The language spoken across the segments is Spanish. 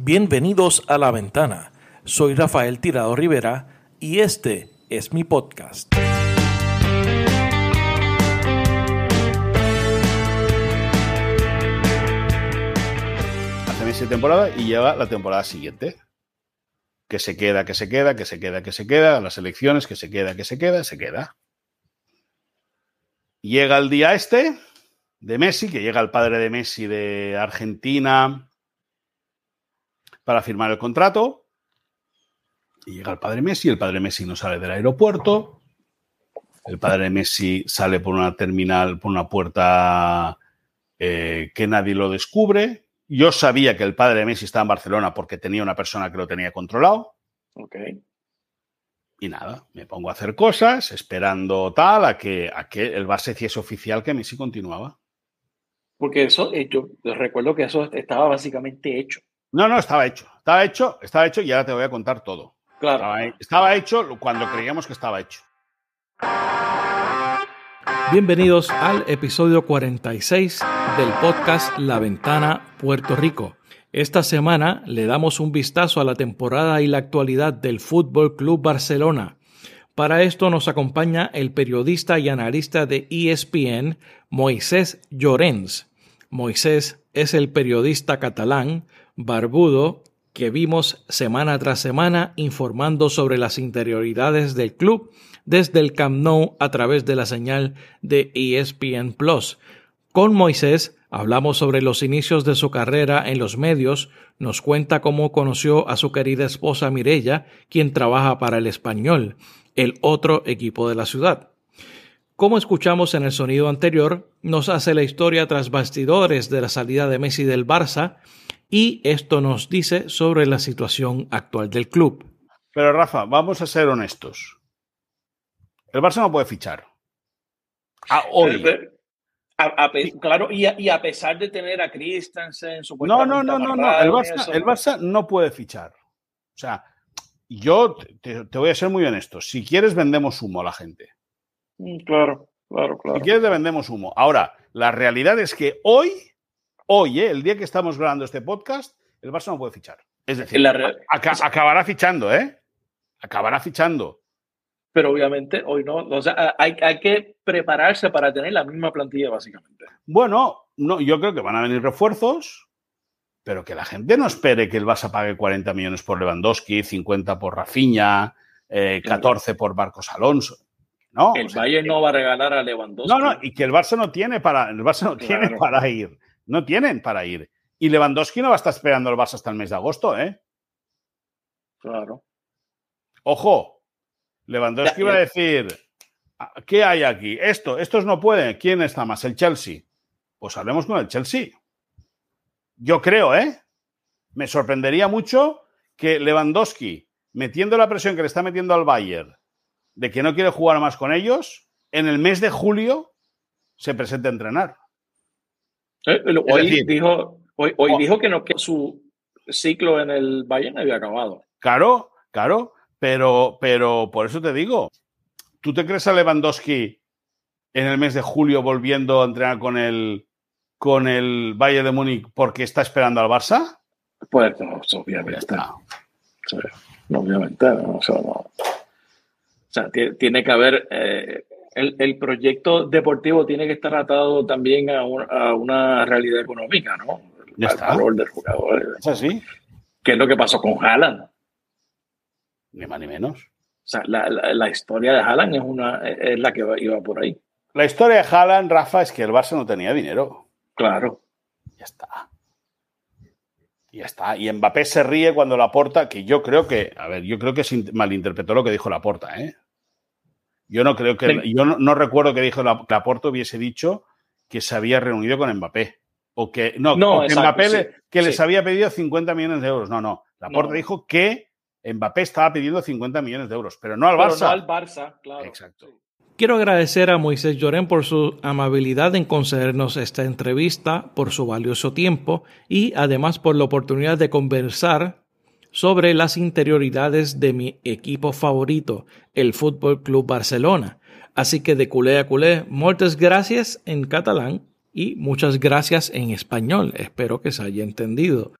Bienvenidos a La Ventana. Soy Rafael Tirado Rivera y este es mi podcast. Hace meses temporada y llega la temporada siguiente. Que se queda, que se queda, que se queda, que se queda, las elecciones, que se queda, que se queda, se queda. Llega el día este de Messi, que llega el padre de Messi de Argentina para firmar el contrato. Y llega el padre Messi, el padre Messi no sale del aeropuerto. El padre Messi sale por una terminal, por una puerta eh, que nadie lo descubre. Yo sabía que el padre Messi estaba en Barcelona porque tenía una persona que lo tenía controlado. Ok. Y nada, me pongo a hacer cosas, esperando tal, a que, a que el Barça hiciese oficial que Messi continuaba. Porque eso, eh, yo recuerdo que eso estaba básicamente hecho. No, no, estaba hecho. Estaba hecho, estaba hecho y ahora te voy a contar todo. Claro. Estaba, estaba hecho cuando creíamos que estaba hecho. Bienvenidos al episodio 46 del podcast La Ventana Puerto Rico. Esta semana le damos un vistazo a la temporada y la actualidad del Fútbol Club Barcelona. Para esto nos acompaña el periodista y analista de ESPN, Moisés Llorens. Moisés es el periodista catalán, barbudo, que vimos semana tras semana informando sobre las interioridades del club desde el Camp Nou a través de la señal de ESPN Plus. Con Moisés hablamos sobre los inicios de su carrera en los medios, nos cuenta cómo conoció a su querida esposa Mirella, quien trabaja para el español, el otro equipo de la ciudad. Como escuchamos en el sonido anterior, nos hace la historia tras bastidores de la salida de Messi del Barça y esto nos dice sobre la situación actual del club. Pero Rafa, vamos a ser honestos. El Barça no puede fichar. A hoy. A- a pe- claro, y a, y a pesar de tener a Christensen, No, no, no, no, no. El Barça, el Barça no puede fichar. O sea, yo te, te voy a ser muy honesto. Si quieres, vendemos humo a la gente. Mm, Claro, claro, Si claro. quieres, le vendemos humo. Ahora, la realidad es que hoy, hoy, eh, el día que estamos grabando este podcast, el Barça no puede fichar. Es decir, La re- aca- acabará fichando, ¿eh? Acabará fichando. Pero obviamente hoy no. O sea, hay, hay que prepararse para tener la misma plantilla, básicamente. Bueno, no, yo creo que van a venir refuerzos, pero que la gente no espere que el Barça pague 40 millones por Lewandowski, 50 por Rafinha, eh, 14 por Marcos Alonso. No, El o sea, Bayern no va a regalar a Lewandowski. no, no, y que el Barça no tiene para, el Barça no tiene para ir. No tienen para ir. Y Lewandowski no va a estar esperando al Barça hasta el mes de agosto, ¿eh? Claro. Ojo, Lewandowski Ya, va a decir, "Ah, ¿qué hay aquí? Esto, estos no pueden. ¿Quién está más? El Chelsea. Pues hablemos con el Chelsea. Yo creo, ¿eh? Me sorprendería mucho que Lewandowski, metiendo la presión que le está metiendo al Bayern de que no quiere jugar más con ellos, en el mes de julio se presente a entrenar. Hoy, decir- dijo, hoy, hoy Oh. dijo que, no, que su ciclo en el Bayern había acabado. Claro, claro, pero, pero por eso te digo, ¿tú te crees a Lewandowski en el mes de julio volviendo a entrenar con el, con el Bayern de Múnich porque está esperando al Barça? Pues no, obviamente. está. Sí, no, obviamente. no, o sea, no. O sea, tie- tiene que haber. eh, el, el proyecto deportivo tiene que estar atado también a, un- a una realidad económica, ¿no? Ya Al está. valor del jugador. ¿Es así? ¿Qué es lo que pasó con Haaland? O Ni más ni menos. sea, la, la- la historia de Haaland es, una, es la que iba por ahí. La historia de Haaland, Rafa, es que el Barça no tenía dinero. Claro. Ya está. Ya está. Y Mbappé se ríe cuando la porta, que yo creo que, a ver, yo creo que se malinterpretó lo que dijo la porta, ¿eh? Yo no creo que, Sí. yo no, no recuerdo que dijo la, que Laporta hubiese dicho que se había reunido con Mbappé. O que, no, No, o que exacto, Mbappé le- sí, que les había pedido 50 millones de euros. No, no. Laporta No. dijo que Mbappé estaba pidiendo 50 millones de euros, pero no al Pero Barça. no al Barça, claro. Exacto. Sí. Quiero agradecer a Moisés Llorén por su amabilidad en concedernos esta entrevista, por su valioso tiempo y además por la oportunidad de conversar sobre las interioridades de mi equipo favorito, el Fútbol Club Barcelona. Así que de culé a culé, muchas gracias en catalán y muchas gracias en español. Espero que se haya entendido.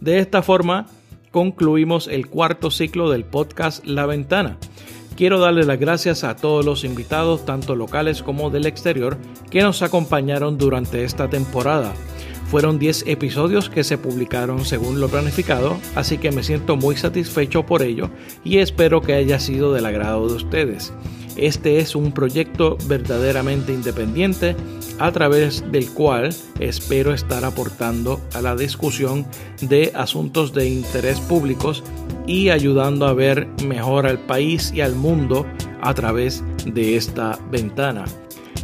De esta forma, concluimos el cuarto ciclo del podcast La Ventana. Quiero darle las gracias a todos los invitados, tanto locales como del exterior, que nos acompañaron durante esta temporada. Fueron 10 episodios que se publicaron según lo planificado, así que me siento muy satisfecho por ello y espero que haya sido del agrado de ustedes. Este es un proyecto verdaderamente independiente a través del cual espero estar aportando a la discusión de asuntos de interés públicos y ayudando a ver mejor al país y al mundo a través de esta ventana.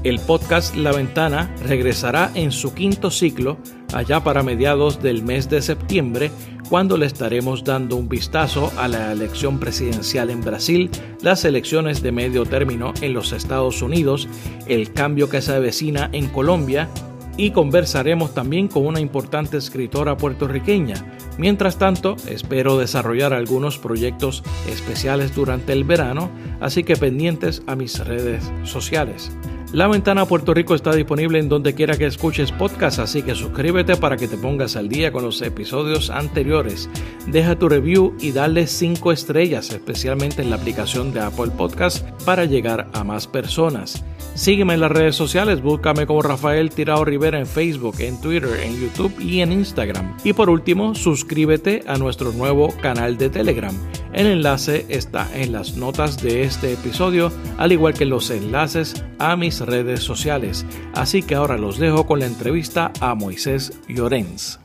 El podcast La Ventana regresará en su quinto ciclo allá para mediados del mes de septiembre, cuando le estaremos dando un vistazo a la elección presidencial en Brasil, las elecciones de medio término en los Estados Unidos, el cambio que se avecina en Colombia y conversaremos también con una importante escritora puertorriqueña. Mientras tanto, espero desarrollar algunos proyectos especiales durante el verano, así que pendientes a mis redes sociales. La ventana Puerto Rico está disponible en donde quiera que escuches podcast, así que suscríbete para que te pongas al día con los episodios anteriores. Deja tu review y dale 5 estrellas, especialmente en la aplicación de Apple Podcast, para llegar a más personas. Sígueme en las redes sociales, búscame como Rafael Tirado Rivera en Facebook, en Twitter, en YouTube y en Instagram. Y por último, suscríbete a nuestro nuevo canal de Telegram. El enlace está en las notas de este episodio, al igual que los enlaces a mis redes sociales. Así que ahora los dejo con la entrevista a Moisés Llorens.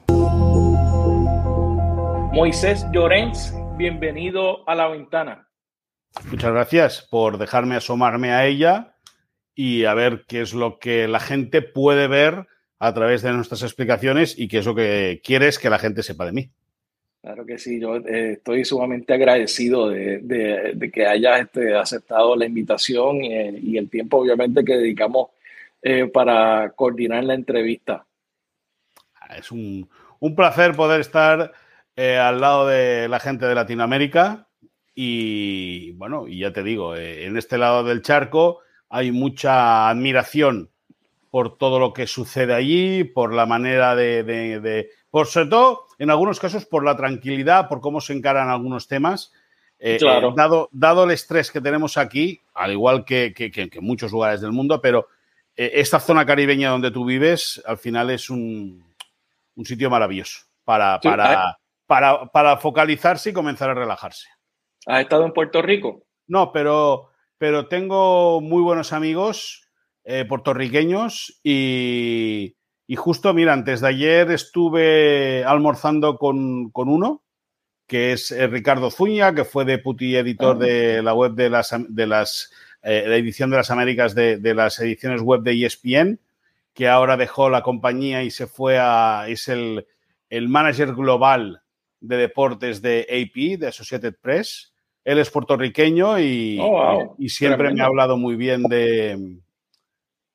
Moisés Llorens, bienvenido a la ventana. Muchas gracias por dejarme asomarme a ella y a ver qué es lo que la gente puede ver a través de nuestras explicaciones y qué es lo que quieres que la gente sepa de mí. Claro que sí, yo eh, estoy sumamente agradecido de, que hayas este, aceptado la invitación y, el tiempo obviamente que dedicamos eh, para coordinar la entrevista. Es un, placer poder estar eh, al lado de la gente de Latinoamérica y bueno, y ya te digo, en este lado del charco hay mucha admiración por todo lo que sucede allí, por la manera de, por sobre todo, en algunos casos, por la tranquilidad, por cómo se encaran algunos temas. Eh, eh, dado, dado el estrés que tenemos aquí, al igual que, en muchos lugares del mundo, pero eh, esta zona caribeña donde tú vives, al final es un, sitio maravilloso para, para, para, para focalizarse y comenzar a relajarse. ¿Has estado en Puerto Rico? No, pero, pero tengo muy buenos amigos puertorriqueños y, justo, mira, antes de ayer estuve almorzando con, uno, que es eh, Ricardo Zuña, que fue deputy editor de la web de las, de las eh, edición de las Américas de, las ediciones web de ESPN, que ahora dejó la compañía y se fue a, es el, el manager global de deportes de AP, de Associated Press. Él es puertorriqueño y, oh, y siempre me ha hablado muy bien de,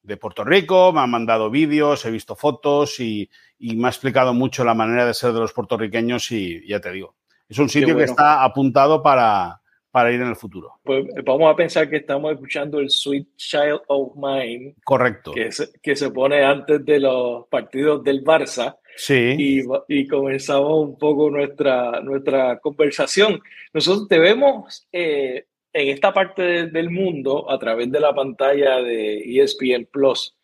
de Puerto Rico, me han mandado vídeos, he visto fotos y, me ha explicado mucho la manera de ser de los puertorriqueños y ya te digo, es un sitio que está apuntado para, para ir en el futuro. Pues vamos a pensar que estamos escuchando el Sweet Child of Mine. Correcto. Que se, que se pone antes de los partidos del Barça. Sí. Y, y comenzamos un poco nuestra, nuestra conversación. Nosotros te vemos eh, en esta parte del mundo, a través de la pantalla de ESPN Plus,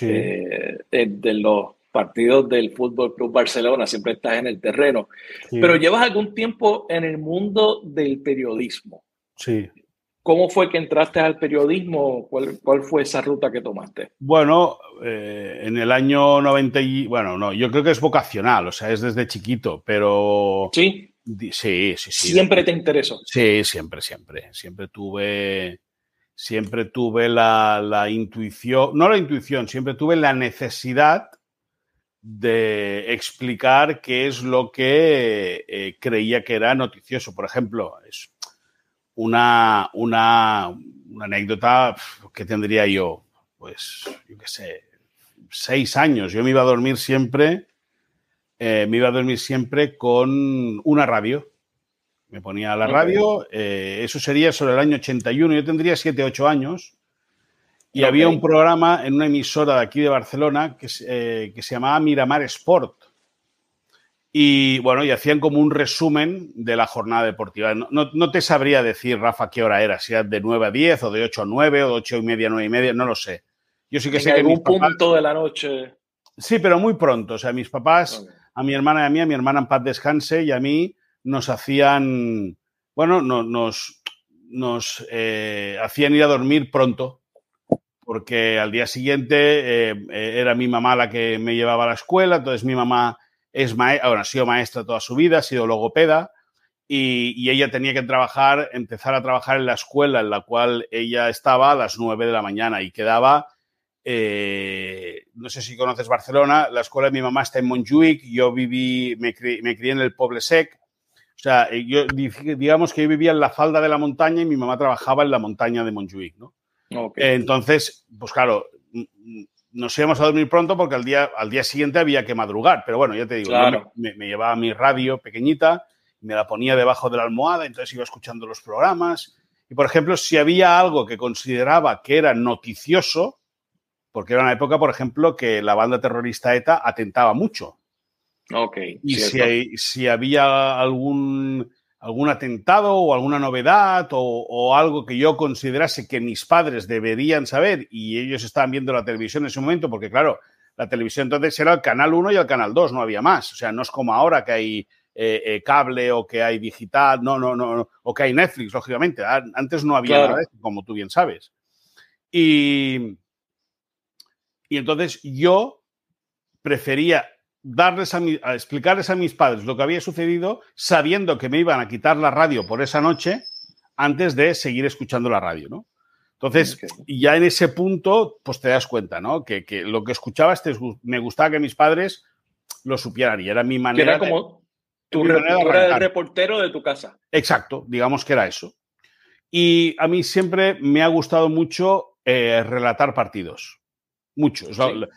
eh, de, los partidos del Fútbol Club Barcelona, siempre estás en el terreno. Pero llevas algún tiempo en el mundo del periodismo. Sí. ¿Cómo fue que entraste al periodismo? ¿Cuál, cuál fue esa ruta que tomaste? Bueno, eh, en el año 90 y... Bueno, no, yo creo que es vocacional, o sea, es desde chiquito, pero... Sí. Sí, sí, sí. ¿Siempre te interesó? Sí, siempre, siempre. Siempre tuve, siempre tuve la, intuición, no la intuición, siempre tuve la necesidad de explicar qué es lo que eh, creía que era noticioso. Por ejemplo, es una, una, una anécdota que tendría yo, pues, yo qué sé, seis años. Yo me iba a dormir siempre eh, me iba a dormir siempre con una radio. Me ponía la radio, eh, eso sería sobre el año 81, yo tendría 7, 8 años, y había un programa en una emisora de aquí de Barcelona que, eh, que se llamaba Miramar Sport. Y bueno, y hacían como un resumen de la jornada deportiva. No, no, te sabría decir, Rafa, qué hora era, si era de 9 a 10 o de 8 a 9 o de 8 y media a 9 y media, no lo sé. Yo sí que sé que. En algún punto de la noche. Sí, pero muy pronto. O sea, mis papás, a mi hermana y a mí, a mi hermana en paz descanse y a mí nos hacían. Bueno, no, nos, nos eh, hacían ir a dormir pronto porque al día siguiente eh, eh, era mi mamá la que me llevaba a la escuela, entonces mi mamá es ha sido maestra toda su vida, ha sido logopeda y, ella tenía que trabajar, empezar a trabajar en la escuela en la cual ella estaba a las 9 de la mañana y quedaba, eh, no sé si conoces Barcelona, la escuela de mi mamá está en Montjuic, yo viví, me, crié, en el Poble Sec, o sea, yo, digamos que yo vivía en la falda de la montaña y mi mamá trabajaba en la montaña de Montjuic, ¿no? Entonces, pues claro, nos íbamos a dormir pronto porque al día, al día siguiente había que madrugar. Pero bueno, ya te digo, me, llevaba mi radio pequeñita, me la ponía debajo de la almohada, entonces iba escuchando los programas. Y por ejemplo, si había algo que consideraba que era noticioso, porque era una época, por ejemplo, que la banda terrorista ETA atentaba mucho. Ok. Y si, si había algún algún atentado o alguna novedad o, algo que yo considerase que mis padres deberían saber y ellos estaban viendo la televisión en ese momento, porque claro, la televisión entonces era el canal 1 y el canal 2, no había más. O sea, no es como ahora que hay eh, eh, cable o que hay digital, no, no, no, o que hay Netflix, lógicamente. Antes no había nada como tú bien sabes. Y, y entonces yo prefería darles a, explicarles a mis padres lo que había sucedido sabiendo que me iban a quitar la radio por esa noche antes de seguir escuchando la radio, ¿no? Entonces, ya en ese punto, pues te das cuenta, ¿no? Que, lo que escuchabas me gustaba que mis padres lo supieran y era mi manera. era como tu, reportero de tu casa. Exacto, digamos que era eso. Y a mí siempre me ha gustado mucho eh, relatar partidos. Mucho.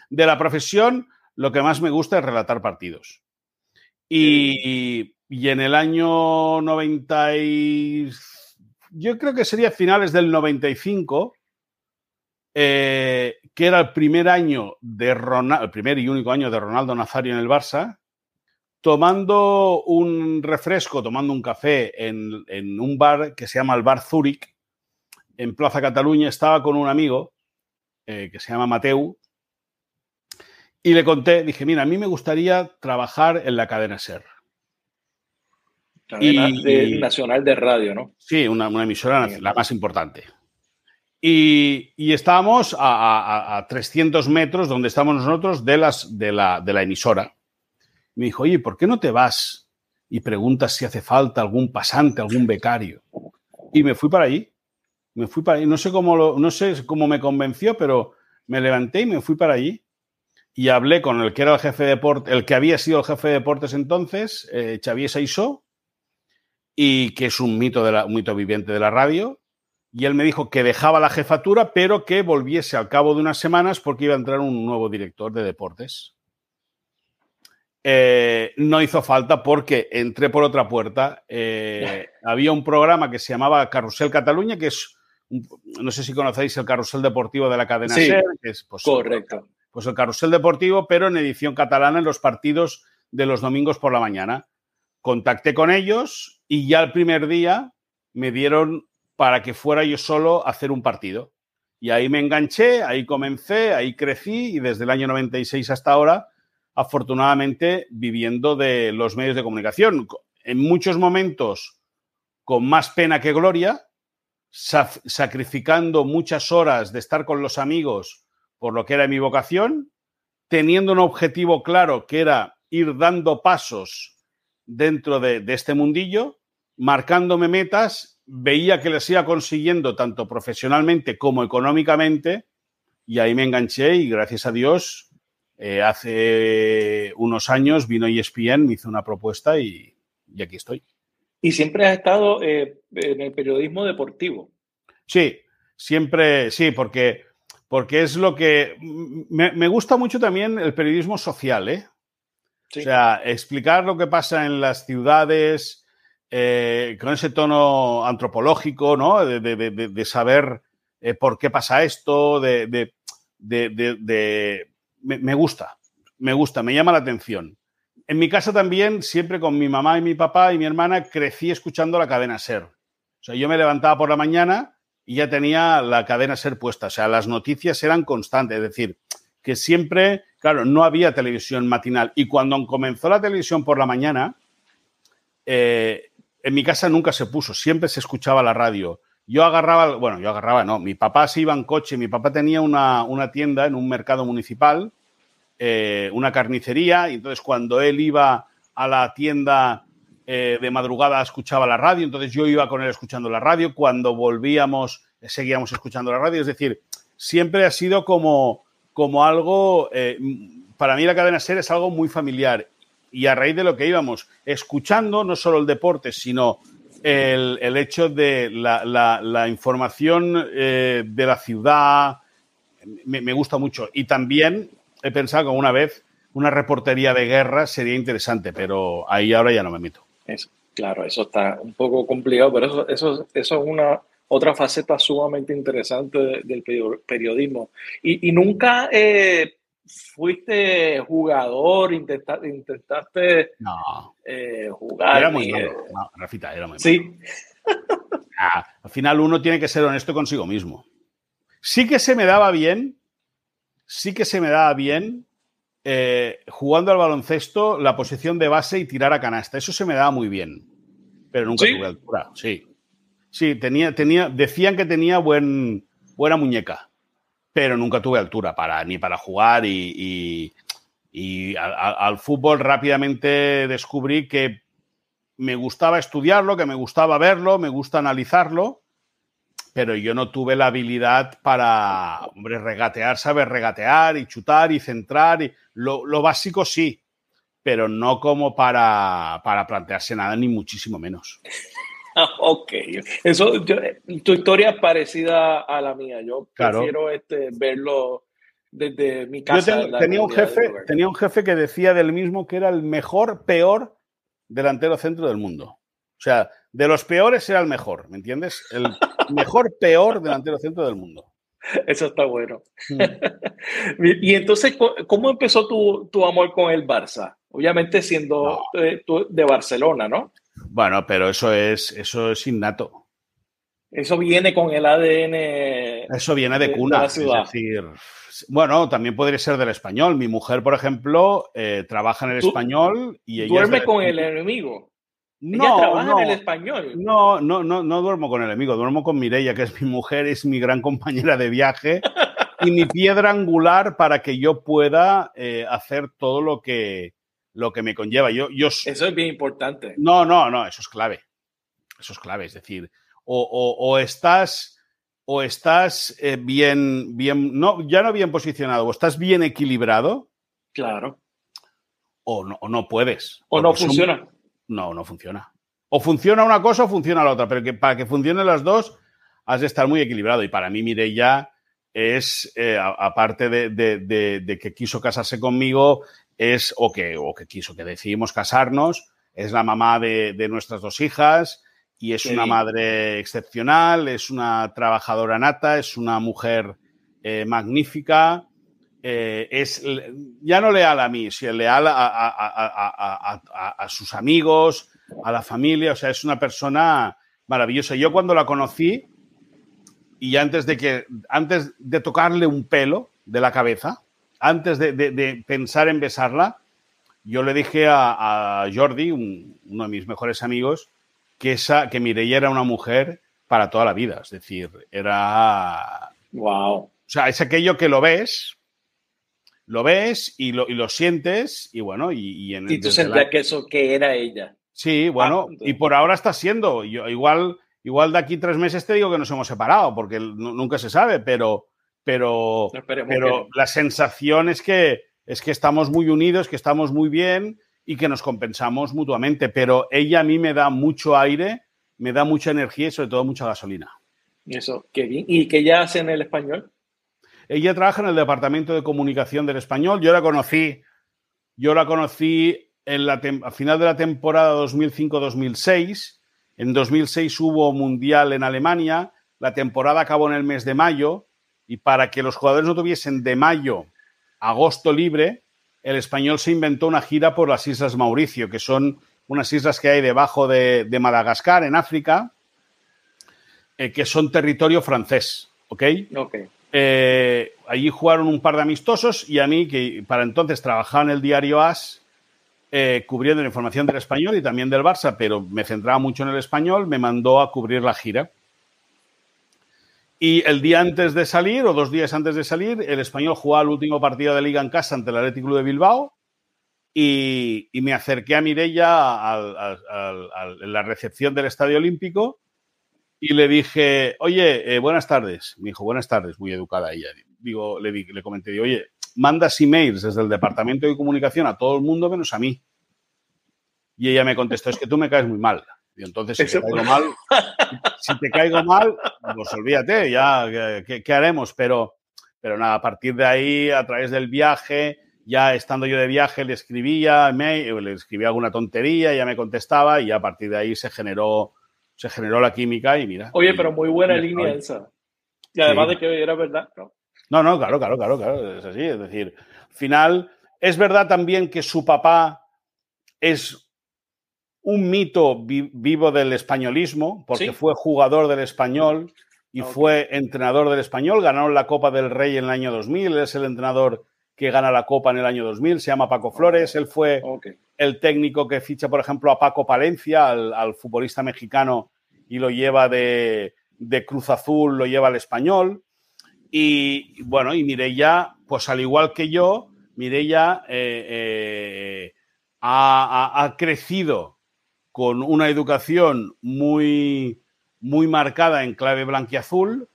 De la profesión lo que más me gusta es relatar partidos. Y, en el año 90 yo creo que sería finales del 95, eh, que era el primer año de Ronaldo, el primer y único año de Ronaldo Nazario en el Barça, tomando un refresco, tomando un café en, en un bar que se llama el Bar Zurich, en Plaza Cataluña, estaba con un amigo eh, que se llama Mateu, y le conté, dije, mira, a mí me gustaría trabajar en la cadena SER. Cadena nacional de radio, ¿no? Sí, una, emisora la más importante. Y, estábamos a, 300 metros donde estamos nosotros de, las, de, la, de la emisora. Me dijo, oye, ¿por qué no te vas y preguntas si hace falta algún pasante, algún becario? Y me fui para allí. Me fui para allí. No sé cómo, lo, no sé cómo me convenció, pero me levanté y me fui para allí y hablé con el que era el jefe de deportes, el que había sido el jefe de deportes entonces, eh, Xavier Saisó, y que es un mito, de la, mito viviente de la radio. Y él me dijo que dejaba la jefatura, pero que volviese al cabo de unas semanas porque iba a entrar un nuevo director de deportes. Eh, no hizo falta porque entré por otra puerta. Eh, había un programa que se llamaba Carrusel Cataluña, que es, no sé si conocéis el carrusel deportivo de la cadena SER, que es pues, correcto pues el carrusel deportivo, pero en edición catalana en los partidos de los domingos por la mañana. Contacté con ellos y ya el primer día me dieron para que fuera yo solo a hacer un partido. Y ahí me enganché, ahí comencé, ahí crecí y desde el año 96 hasta ahora, afortunadamente, viviendo de los medios de comunicación. En muchos momentos con más pena que gloria, sacrificando muchas horas de estar con los amigos por lo que era mi vocación, teniendo un objetivo claro que era ir dando pasos dentro de, este mundillo, marcándome metas, veía que les iba consiguiendo tanto profesionalmente como económicamente, y ahí me enganché y gracias a Dios, eh, hace unos años vino ESPN, me hizo una propuesta y, aquí estoy. Y siempre has estado eh, en el periodismo deportivo. Sí, siempre, sí, porque porque es lo que... Me, gusta mucho también el periodismo social, ¿eh? O sea, explicar lo que pasa en las ciudades eh, con ese tono antropológico, ¿no? De, saber eh, por qué pasa esto, de... me, gusta, me gusta, me llama la atención. En mi casa también, siempre con mi mamá y mi papá y mi hermana, crecí escuchando la cadena Ser. O sea, yo me levantaba por la mañana y ya tenía la cadena Ser puesta. O sea, las noticias eran constantes. Es decir, que siempre, claro, no había televisión matinal. Y cuando comenzó la televisión por la mañana, eh, en mi casa nunca se puso, siempre se escuchaba la radio. Yo agarraba, bueno, yo agarraba, no, mi papá se iba en coche, mi papá tenía una, una tienda en un mercado municipal eh, una carnicería y entonces cuando él iba a la tienda eh, de madrugada escuchaba la radio, entonces yo iba con él escuchando la radio, cuando volvíamos seguíamos escuchando la radio, es decir, siempre ha sido como, como algo, eh, para mí la cadena SER es algo muy familiar y a raíz de lo que íbamos escuchando, no solo el deporte, sino el, hecho de la, información de la ciudad, me, gusta mucho. Y también he pensado que una vez una reportería de guerra sería interesante, pero ahí ahora ya no me meto. Eso, claro, eso está un poco complicado, pero eso, eso, eso es una otra faceta sumamente interesante del periodismo. Y, nunca eh, fuiste jugador, intentaste, intentaste no. Eh, jugar. Era muy bien. No, Rafita, era muy Sí. Ah, al final uno tiene que ser honesto consigo mismo. Sí que se me daba bien sí que se me daba bien eh, jugando al baloncesto la posición de base y tirar a canasta. Eso se me daba muy bien. Pero nunca tuve altura. Sí. Sí, tenía, tenía, decían que tenía buen, buena muñeca, pero nunca tuve altura para, ni para jugar y, al, fútbol rápidamente descubrí que me gustaba estudiarlo, que me gustaba verlo, me gusta analizarlo pero yo no tuve la habilidad para, hombre, regatear, saber regatear y chutar y centrar. Y lo, básico sí, pero no como para, para, plantearse nada, ni muchísimo menos. ok, eso, tu historia es parecida a la mía. Yo prefiero este, verlo desde mi casa. Yo tenía, un jefe, tenía un jefe que decía del mismo que era el mejor, peor delantero centro del mundo. O sea, de los peores era el mejor, ¿me entiendes? El mejor, peor delantero centro del mundo. Eso está bueno. Mm. y entonces, ¿cómo empezó tu, amor con el Barça? Obviamente siendo eh, de, Barcelona, ¿no? Bueno, pero eso es, eso es innato. Eso viene con el ADN. Eso viene de, cuna. es decir, bueno, también podría ser del español. Mi mujer, por ejemplo, eh, trabaja en el español y ella. Duerme con el enemigo. No, trabaja no, en el español. No, no, no, no duermo con el amigo, duermo con Mireia, que es mi mujer, es mi gran compañera de viaje y mi piedra angular para que yo pueda eh, hacer todo lo que, lo que me conlleva. Yo, yo, eso es bien importante. No, no, no, eso es clave. Eso es clave, es decir, o, estás o estás eh, bien, bien, no, ya no bien posicionado, o estás bien equilibrado. Claro. O no, no puedes. O no funciona no, no funciona. O funciona una cosa o funciona la otra, pero que para que funcionen las dos has de estar muy equilibrado. Y para mí Mireia es, eh, aparte de, que quiso casarse conmigo, es, o que, o que quiso, que decidimos casarnos, es la mamá de, nuestras dos hijas y es una madre excepcional, es una trabajadora nata, es una mujer eh, magnífica eh, es ya no leal a mí, sino leal a, sus amigos, a la familia, o sea, es una persona maravillosa. Yo cuando la conocí, y antes de que, antes de tocarle un pelo de la cabeza, antes de, pensar en besarla, yo le dije a, Jordi, uno de mis mejores amigos, que, esa, que Mireia era una mujer para toda la vida. Es decir, era. Wow. O sea, es aquello que lo ves, lo ves y lo, y lo sientes y bueno, y, y en... Y tú sentías que eso que era ella. Sí, bueno, ah, y por ahora está siendo. Yo, igual, igual de aquí tres meses te digo que nos hemos separado, porque nunca se sabe, pero, pero, pero la sensación es que, es que estamos muy unidos, que estamos muy bien y que nos compensamos mutuamente. Pero ella a mí me da mucho aire, me da mucha energía y sobre todo mucha gasolina. Eso, qué bien. ¿Y qué ya hace en el español? Ella trabaja en el departamento de comunicación del español. Yo la conocí, yo la conocí en a final de la temporada 2005-2006. En 2006 hubo mundial en Alemania. La temporada acabó en el mes de mayo y para que los jugadores no tuviesen de mayo a agosto libre, el español se inventó una gira por las Islas Mauricio, que son unas islas que hay debajo de, Madagascar, en África, eh, que son territorio francés, ¿ok? Ok. Eh, allí jugaron un par de amistosos y a mí, que para entonces trabajaba en el diario AS, eh, cubriendo la información del español y también del Barça, pero me centraba mucho en el español, me mandó a cubrir la gira. Y el día antes de salir, o dos días antes de salir, el español jugaba el último partido de liga en casa ante el Atlético Club de Bilbao y, me acerqué a Mirella en la recepción del Estadio Olímpico y le dije, oye, eh, buenas tardes. Me dijo, buenas tardes, muy educada ella. Digo, le, le comenté, oye, mandas emails desde el Departamento de Comunicación a todo el mundo menos a mí. Y ella me contestó, es que tú me caes muy mal. Y entonces, si te caigo mal, si te caigo mal, pues olvídate, ya, ¿qué, haremos? Pero, pero nada, a partir de ahí, a través del viaje, ya estando yo de viaje, le escribía, le escribía alguna tontería, ella me contestaba y a partir de ahí se generó se generó la química y mira. Oye, pero muy buena línea esa. Y además de que era verdad, ¿no? No, no, claro, claro, claro, claro, es así. Es decir, al final, es verdad también que su papá es un mito vivo del españolismo, porque fue jugador del español y fue entrenador del español. Ganaron la Copa del Rey en el año 2000, es el entrenador que gana la Copa en el año 2000, se llama Paco Flores. Él fue el técnico que ficha, por ejemplo, a Paco Palencia, al, futbolista mexicano, y lo lleva de, Cruz Azul, lo lleva al español. Y bueno, y Mireia, pues al igual que yo, Mireia eh, eh, ha, crecido con una educación muy, muy marcada en clave blanquiazul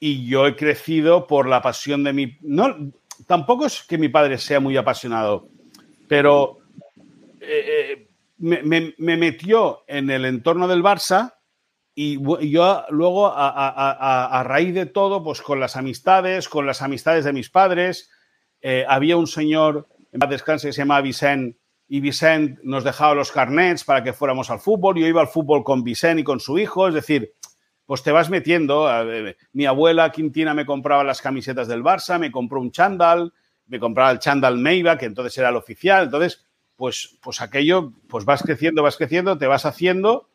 y yo he crecido por la pasión de mi... No, tampoco es que mi padre sea muy apasionado, pero eh, eh, me, metió en el entorno del Barça y yo luego, a, raíz de todo, pues con las amistades, con las amistades de mis padres, eh, había un señor en paz descanse que se llamaba Vicent y Vicent nos dejaba los carnets para que fuéramos al fútbol. Yo iba al fútbol con Vicent y con su hijo, es decir, pues te vas metiendo. Mi abuela Quintina me compraba las camisetas del Barça, me compró un chándal, me compraba el chándal Meiva, que entonces era el oficial. Entonces, pues, pues aquello, pues vas creciendo, vas creciendo, te vas haciendo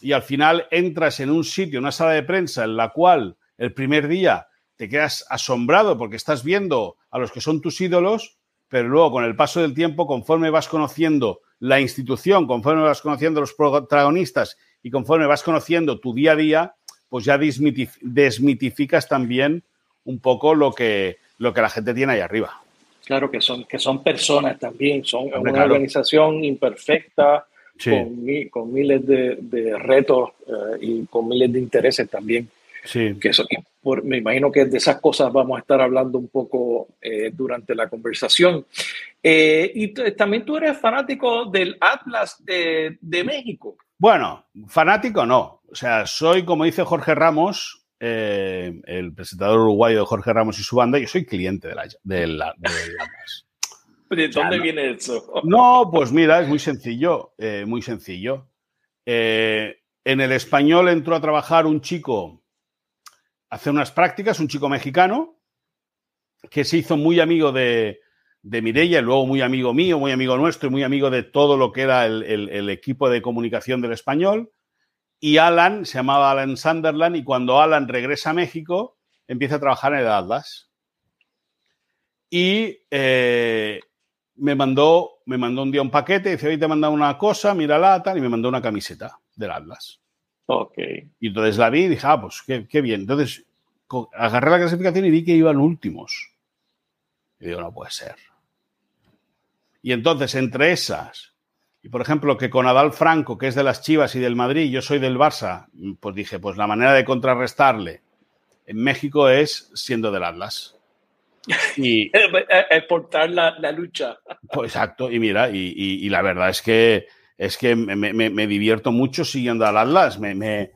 y al final entras en un sitio, una sala de prensa en la cual el primer día te quedas asombrado porque estás viendo a los que son tus ídolos, pero luego con el paso del tiempo, conforme vas conociendo la institución, conforme vas conociendo los protagonistas y conforme vas conociendo tu día a día, pues ya desmitificas también un poco lo que, lo que la gente tiene ahí arriba. Claro que son, que son personas también, son una organización imperfecta, con, miles de, retos eh, y con miles de intereses también. Sí. Que eso, me imagino que de esas cosas vamos a estar hablando un poco eh, durante la conversación. Eh, y también tú eres fanático del Atlas de, de México. Bueno, fanático no. O sea, soy, como dice Jorge Ramos, eh, el presentador uruguayo de Jorge Ramos y su banda, yo soy cliente de la, de la, de dónde viene eso? No, pues mira, es muy sencillo, eh, muy sencillo. Eh, en el español entró a trabajar un chico, hace unas prácticas, un chico mexicano, que se hizo muy amigo de, de Mirella, y luego muy amigo mío, muy amigo nuestro y muy amigo de todo lo que era el equipo de comunicación del español. Y Alan, se llamaba Alan Sunderland, y cuando Alan regresa a México, empieza a trabajar en el Atlas. Y eh, me, mandó, me mandó un día un paquete, dice, hoy te he mandado una cosa, mírala, tal, y me mandó una camiseta del Atlas. Ok. Y entonces la vi y dije, ah, pues qué, qué bien. Entonces agarré la clasificación y vi que iban últimos. Y digo, no puede ser. Y entonces, entre esas y por ejemplo, que con Adal Franco, que es de las Chivas y del Madrid, yo soy del Barça, pues dije, pues la manera de contrarrestarle en México es siendo del Atlas. Y exportar la, la lucha. Pues exacto, y mira, y, la verdad es que es que me, divierto mucho siguiendo al Atlas. Me,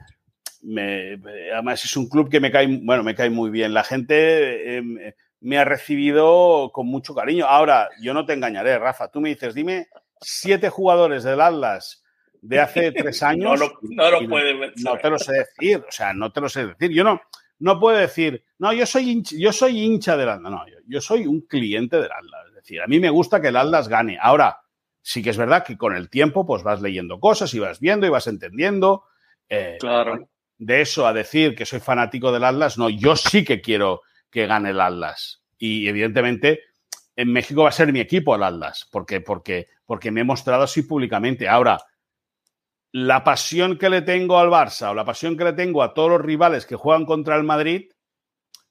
además es un club que me cae, bueno, me cae muy bien. La gente em, me ha recibido con mucho cariño. Ahora, yo no te engañaré, Rafa. Tú me dices, dime siete jugadores del Atlas de hace tres años. no, lo, puede No te lo sé decir, o sea, no te lo sé decir. Yo no, no puedo decir, no, yo soy hincha, yo soy hincha del Atlas. No, yo, soy un cliente del Atlas. Es decir, a mí me gusta que el Atlas gane. Ahora, sí que es verdad que con el tiempo pues vas leyendo cosas y vas viendo y vas entendiendo. Eh, claro. De eso a decir que soy fanático del Atlas, no, yo sí que quiero que gane el Atlas. Y evidentemente en México va a ser mi equipo el Atlas, porque, porque, porque me he mostrado así públicamente. Ahora, la pasión que le tengo al Barça o la pasión que le tengo a todos los rivales que juegan contra el Madrid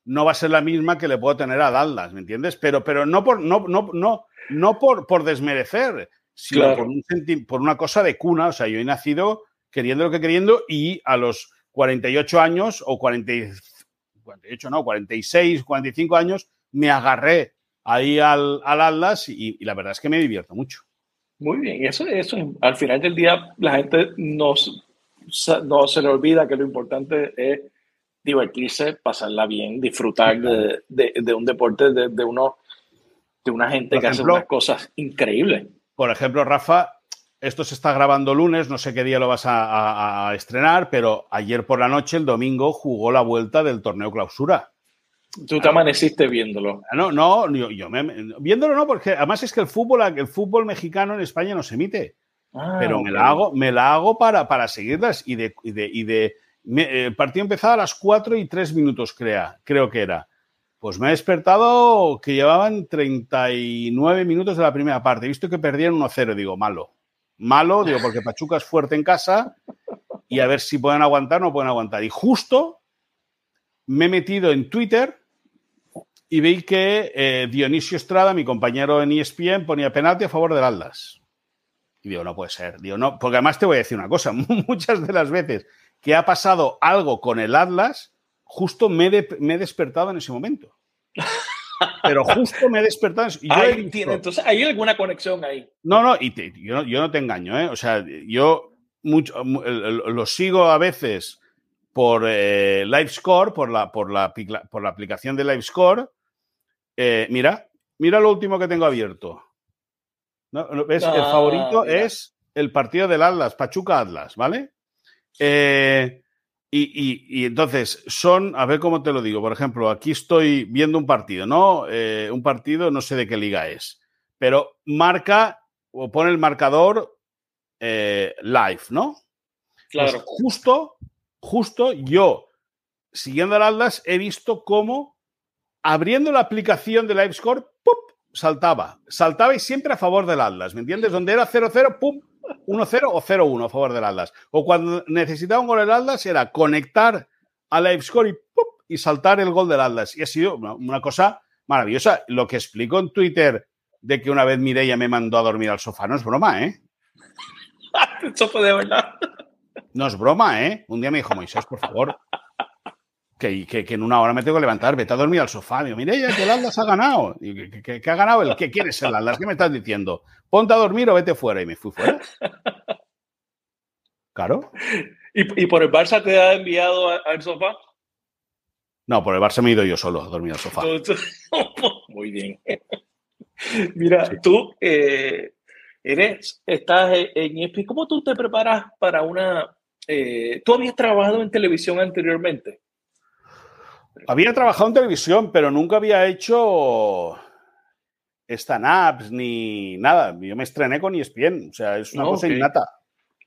no va a ser la misma que le puedo tener al Atlas, ¿me entiendes? Pero, pero no por, no, no, no, no por, por desmerecer, sino por, un por una cosa de cuna. O sea, yo he nacido queriendo lo que queriendo y a los 48 años o 40, 48, no, 46, 45 años me agarré ahí al, al Atlas y, la verdad es que me divierto mucho. Muy bien, eso, eso al final del día la gente no, no se le olvida que lo importante es divertirse, pasarla bien, disfrutar de, de, un deporte de, de, uno, de una gente que hace unas cosas increíbles. Por ejemplo, Rafa, esto se está grabando lunes, no sé qué día lo vas a, a, estrenar, pero ayer por la noche, el domingo, jugó la vuelta del torneo clausura. Tú te amaneciste viéndolo. No, no, yo, me, viéndolo no, porque además es que el fútbol, el fútbol mexicano en España no se emite. Ah, pero me la hago, me la hago para, para seguirlas y de, y de, y de el partido empezaba a las 4 y 3 minutos, crea, creo que era. Pues me he despertado que llevaban 39 minutos de la primera parte. He visto que perdían 1-0. Digo, malo. Malo, digo, porque Pachuca es fuerte en casa y a ver si pueden aguantar o no pueden aguantar. Y justo me he metido en Twitter y vi que eh, Dionisio Estrada, mi compañero en ESPN, ponía penalti a favor del Atlas. Y digo, no puede ser. Digo, no, porque además te voy a decir una cosa. Muchas de las veces que ha pasado algo con el Atlas, justo me, he despertado en ese momento. Pero justo me he despertado. Yo entonces, ¿hay alguna conexión ahí? No, no, y yo, no te engaño, ¿eh? O sea, yo mucho, lo sigo a veces por eh, LiveScore, por la, por, la, por la aplicación de LiveScore, eh, mira, mira lo último que tengo abierto. ¿Ves? el ah, favorito es el partido del Atlas, Pachuca Atlas, ¿vale? Eh, y, entonces son, a ver cómo te lo digo, por ejemplo, aquí estoy viendo un partido, ¿no? Eh, un partido, no sé de qué liga es, pero marca o pone el marcador live, ¿no? Pues claro. justo, justo yo, siguiendo al Atlas, he visto cómo abriendo la aplicación de LiveScore, ¡pum! saltaba. Saltaba y siempre a favor del Atlas, ¿me entiendes? Donde era 0-0, ¡pum! 1-0 o 0-1 a favor del Atlas. O cuando necesitaba un gol del Atlas era conectar a LiveScore y ¡pum! y saltar el gol del Atlas. Y ha sido una cosa maravillosa. Lo que explico en Twitter de que una vez Mireia me mandó a dormir al sofá, no es broma, ¿eh? Eso fue de verdad. No es broma, ¿eh? Un día me dijo, Moisés, por favor, que, en una hora me tengo que levantar, vete a dormir al sofá. Digo, mire, ya que el Atlas ha ganado. ¿Qué, ha ganado? El, ¿Qué quieres el Atlas? ¿Qué me estás diciendo? Ponte a dormir o vete fuera. Y me fui fuera. Claro. ¿Y, por el Barça te ha enviado al sofá? No, por el Barça me he ido yo solo a dormir al sofá. Muy bien. Mira, tú eh, eres, estás en ESPN. ¿Cómo tú te preparas para una... Eh, ¿Tú habías trabajado en televisión anteriormente? Había trabajado en televisión, pero nunca había hecho stand-ups ni nada. Yo me estrené con ESPN, o sea, es una cosa innata.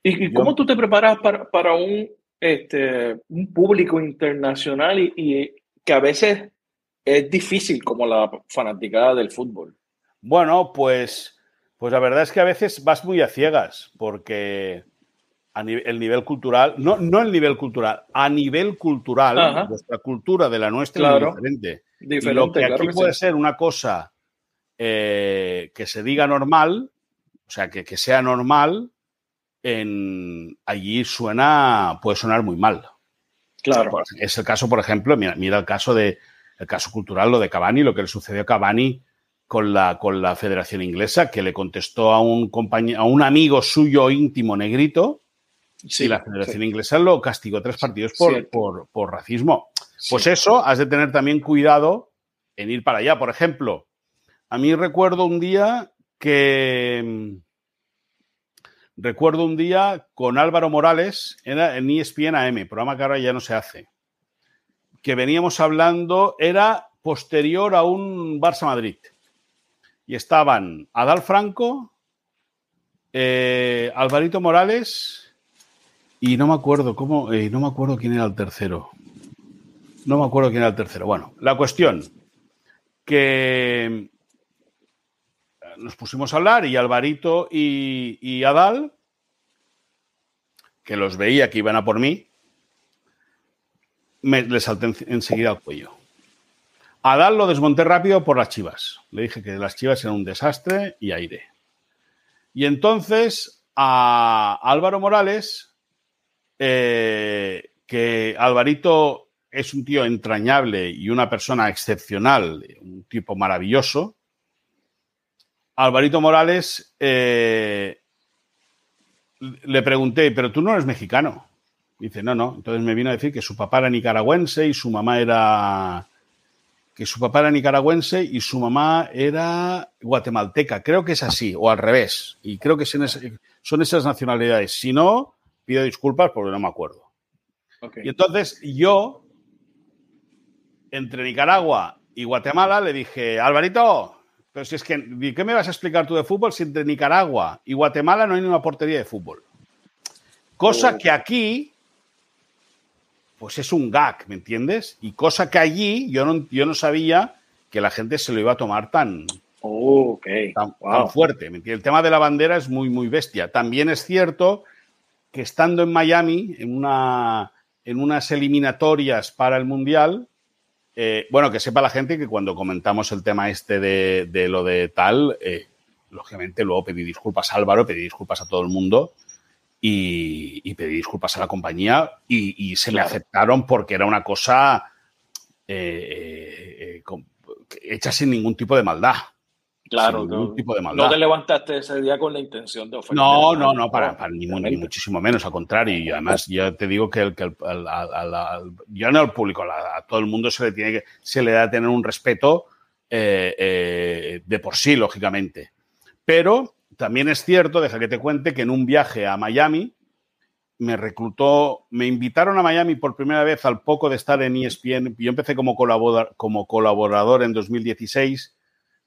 ¿Y, cómo tú te preparas para, un, este, un público internacional y, que a veces es difícil como la fanaticada del fútbol? Bueno, pues, pues la verdad es que a veces vas muy a ciegas, porque el nivel cultural, no, no el nivel cultural, a nivel cultural, nuestra cultura de la nuestra es diferente. y lo que aquí puede ser una cosa eh, que se diga normal, o sea, que, que sea normal, en, allí suena, puede sonar muy mal. Claro. Es el caso, por ejemplo, mira, mira el caso de el caso cultural, lo de Cavani, lo que le sucedió a Cavani con la, con la Federación Inglesa, que le contestó a un compañero, a un amigo suyo íntimo negrito, Sí, la Federación Inglesa lo castigó tres partidos por, por, racismo. Pues eso, has de tener también cuidado en ir para allá. Por ejemplo, a mí recuerdo un día que. Mm, recuerdo un día con Álvaro Morales, era en ESPN AM, programa que ahora ya no se hace, que veníamos hablando, era posterior a un Barça Madrid. y estaban Adal Franco, eh, Alvarito Morales y no me acuerdo cómo, eh, no me acuerdo quién era el tercero. No me acuerdo quién era el tercero. Bueno, la cuestión que nos pusimos a hablar y Alvarito y, Adal, que los veía que iban a por mí, me les salté enseguida al cuello. Adal lo desmonté rápido por las chivas. Le dije que las chivas eran un desastre y aire. Y entonces a Álvaro Morales, eh, que Alvarito es un tío entrañable y una persona excepcional, un tipo maravilloso, Alvarito Morales eh, le pregunté, pero tú no eres mexicano. Dice, no, no. Entonces me vino a decir que su papá era nicaragüense y su mamá era que su papá era nicaragüense y su mamá era guatemalteca. Creo que es así, o al revés. Y creo que son esas nacionalidades. Si no, pido disculpas porque no me acuerdo. Y entonces yo, entre Nicaragua y Guatemala, le dije, Alvarito, pero si es que, ¿qué me vas a explicar tú de fútbol si entre Nicaragua y Guatemala no hay ni una portería de fútbol? Cosa oh. que aquí pues es un gag, ¿me entiendes? Y cosa que allí yo no, yo no sabía que la gente se lo iba a tomar tan, tan, fuerte. El tema de la bandera es muy, muy bestia. También es cierto que estando en Miami, en, una, en unas eliminatorias para el Mundial, eh, bueno, que sepa la gente que cuando comentamos el tema este de, lo de tal, eh, lógicamente luego pedí disculpas a Álvaro, pedí disculpas a todo el mundo y, pedí disculpas a la compañía y, se me aceptaron porque era una cosa eh, hecha sin ningún tipo de maldad. Claro, no, tipo de maldad. no te levantaste ese día con la intención de ofender. No, no, no, para, para ni, muchísimo menos, al contrario. Y además, ya te digo que, el, que yo no al público, a, todo el mundo se le tiene que, se le da tener un respeto eh, de por sí, lógicamente. Pero también es cierto, deja que te cuente, que en un viaje a Miami me reclutó, me invitaron a Miami por primera vez al poco de estar en ESPN. Yo empecé como colaborador, como colaborador en 2016 y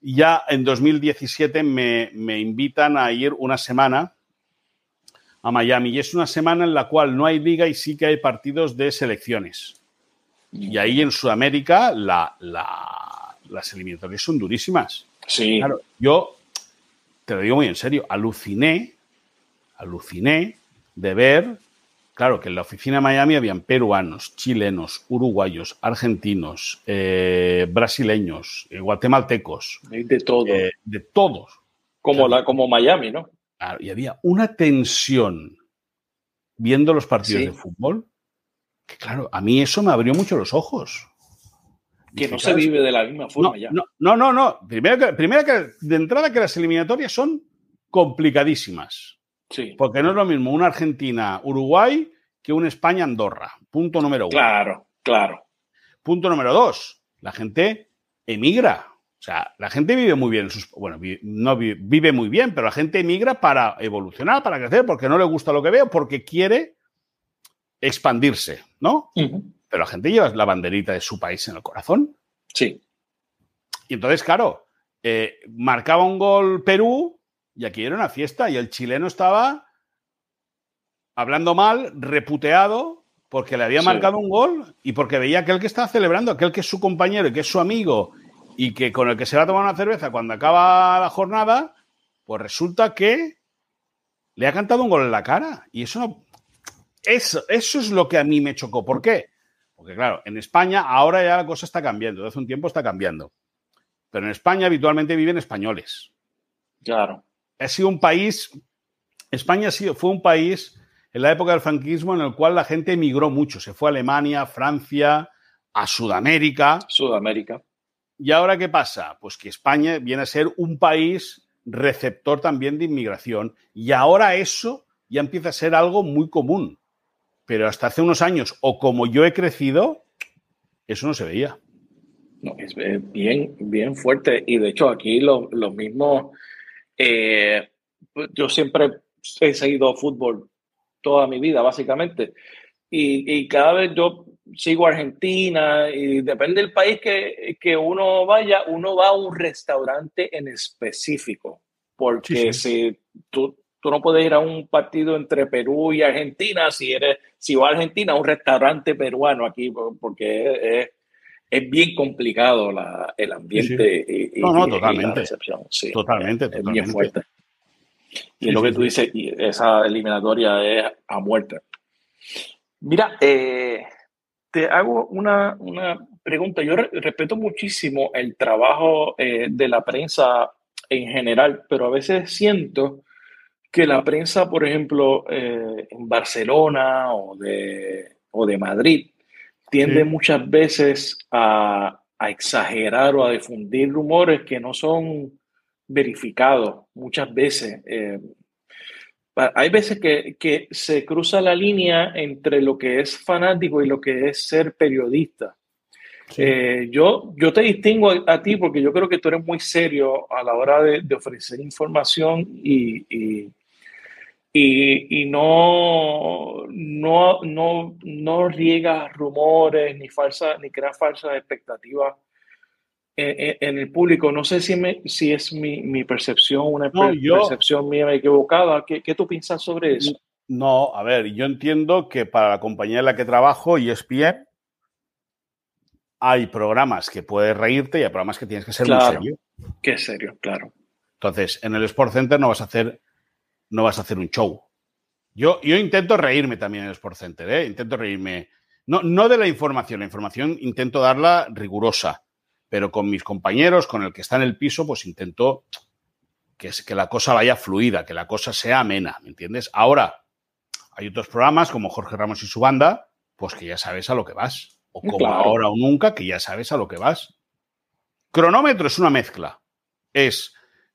ya en 2017 me, me invitan a ir una semana a Miami. Y es una semana en la cual no hay liga y sí que hay partidos de selecciones. Y ahí en Sudamérica la, las eliminatorias son durísimas. Sí. Claro, yo te lo digo muy en serio, aluciné, aluciné de ver, claro, que en la oficina de Miami habían peruanos, chilenos, uruguayos, argentinos, eh, brasileños, eh, guatemaltecos. De todo. Eh, de todos. Como, la, como Miami, ¿no? Claro, y había una tensión viendo los partidos de fútbol que, claro, a mí eso me abrió mucho los ojos que no se vive de la misma forma ya. No, no, no. Primero, que, primero que de entrada que las eliminatorias son complicadísimas. Sí. Porque no es lo mismo una Argentina-Uruguay que una España-Andorra. Punto número uno. Claro, claro. Punto número dos. La gente emigra. O sea, la gente vive muy bien. Sus, bueno, no vive, muy bien, pero la gente emigra para evolucionar, para crecer, porque no le gusta lo que veo, porque quiere expandirse, ¿no? pero la gente lleva la banderita de su país en el corazón. Sí. Y entonces, claro, eh, marcaba un gol Perú y aquí era una fiesta y el chileno estaba hablando mal, reputeado, porque le había marcado un gol y porque veía aquel que estaba celebrando, aquel que es su compañero y que es su amigo y que con el que se va a tomar una cerveza cuando acaba la jornada, pues resulta que le ha cantado un gol en la cara. Y eso no. Eso, eso es lo que a mí me chocó. ¿Por qué? Porque claro, en España ahora ya la cosa está cambiando, desde hace un tiempo está cambiando. Pero en España habitualmente viven españoles. Claro. Ha sido un país, España ha sido, fue un país en la época del franquismo en el cual la gente emigró mucho. Se fue a Alemania, Francia, a Sudamérica. Sudamérica. ¿Y ahora qué pasa? Pues que España viene a ser un país receptor también de inmigración y ahora eso ya empieza a ser algo muy común pero hasta hace unos años, o como yo he crecido, eso no se veía. No, es bien, bien fuerte. Y de hecho, aquí lo, mismo. Eh, yo siempre he seguido fútbol toda mi vida, básicamente. Y, cada vez yo sigo Argentina y depende del país que, que, uno vaya, uno va a un restaurante en específico. Porque si tú, tú no puedes ir a un partido entre Perú y Argentina, si eres, si vas a Argentina, a un restaurante peruano aquí, porque es, es bien complicado la, el ambiente Y, no, no, totalmente. la recepción. Sí, totalmente, es, bien fuerte. Y lo que tú dices, esa eliminatoria es a muerte. Mira, eh, te hago una, una, pregunta. Yo respeto muchísimo el trabajo eh, de la prensa en general, pero a veces siento que la prensa, por ejemplo, eh, en Barcelona o de, o de Madrid, tiende muchas veces a, a, exagerar o a difundir rumores que no son verificados muchas veces. Eh, hay veces que, que, se cruza la línea entre lo que es fanático y lo que es ser periodista. Eh, yo, yo te distingo a, ti porque yo creo que tú eres muy serio a la hora de, de ofrecer información y, y, y, no, no, no, no riegas rumores ni, falsa, ni creas falsas expectativas en, el público. No sé si, me, si es mi, mi percepción, una percepción mía equivocada. ¿Qué, ¿Qué, tú piensas sobre eso? No, a ver, yo entiendo que para la compañía en la que trabajo, ESPN, hay programas que puedes reírte y hay programas que tienes que ser muy serio. Qué serio, claro. Entonces, en el Sport Center no vas a hacer, no vas a hacer un show. Yo, yo intento reírme también en el Sport Center, ¿eh? intento reírme. No, no de la información, la información intento darla rigurosa, pero con mis compañeros, con el que está en el piso, pues intento que, que la cosa vaya fluida, que la cosa sea amena, ¿me entiendes? Ahora, hay otros programas como Jorge Ramos y su banda, pues que ya sabes a lo que vas o como ahora o nunca, que ya sabes a lo que vas. Cronómetro es una mezcla. Es,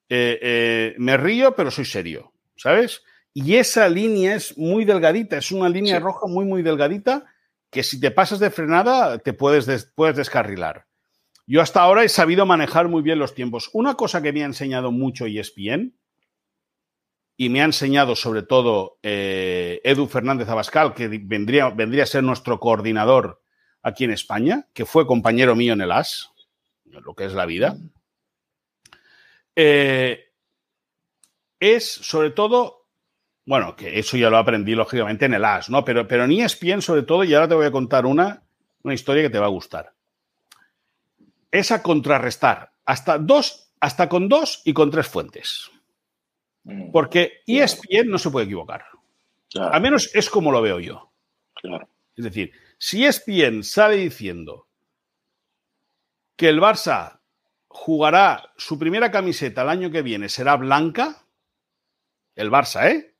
eh, eh, me río, pero soy serio, ¿sabes? Y esa línea es muy delgadita, es una línea roja muy, muy delgadita, que si te pasas de frenada te puedes, puedes descarrilar. Yo hasta ahora he sabido manejar muy bien los tiempos. Una cosa que me ha enseñado mucho ESPN, y me ha enseñado sobre todo eh, Edu Fernández Abascal, que vendría, vendría a ser nuestro coordinador aquí en España, que fue compañero mío en el AS, lo que es la vida, eh, es sobre todo, bueno, que eso ya lo aprendí lógicamente en el AS, ¿no? Pero, pero en ESPN sobre todo, y ahora te voy a contar una, una historia que te va a gustar. Es a contrarrestar hasta dos, hasta con dos y con tres fuentes. Mm. Porque ESPN no se puede equivocar. Al menos es como lo veo yo. Es decir, si ESPN sale diciendo que el Barça jugará su primera camiseta el año que viene, será blanca, el Barça, ¿eh?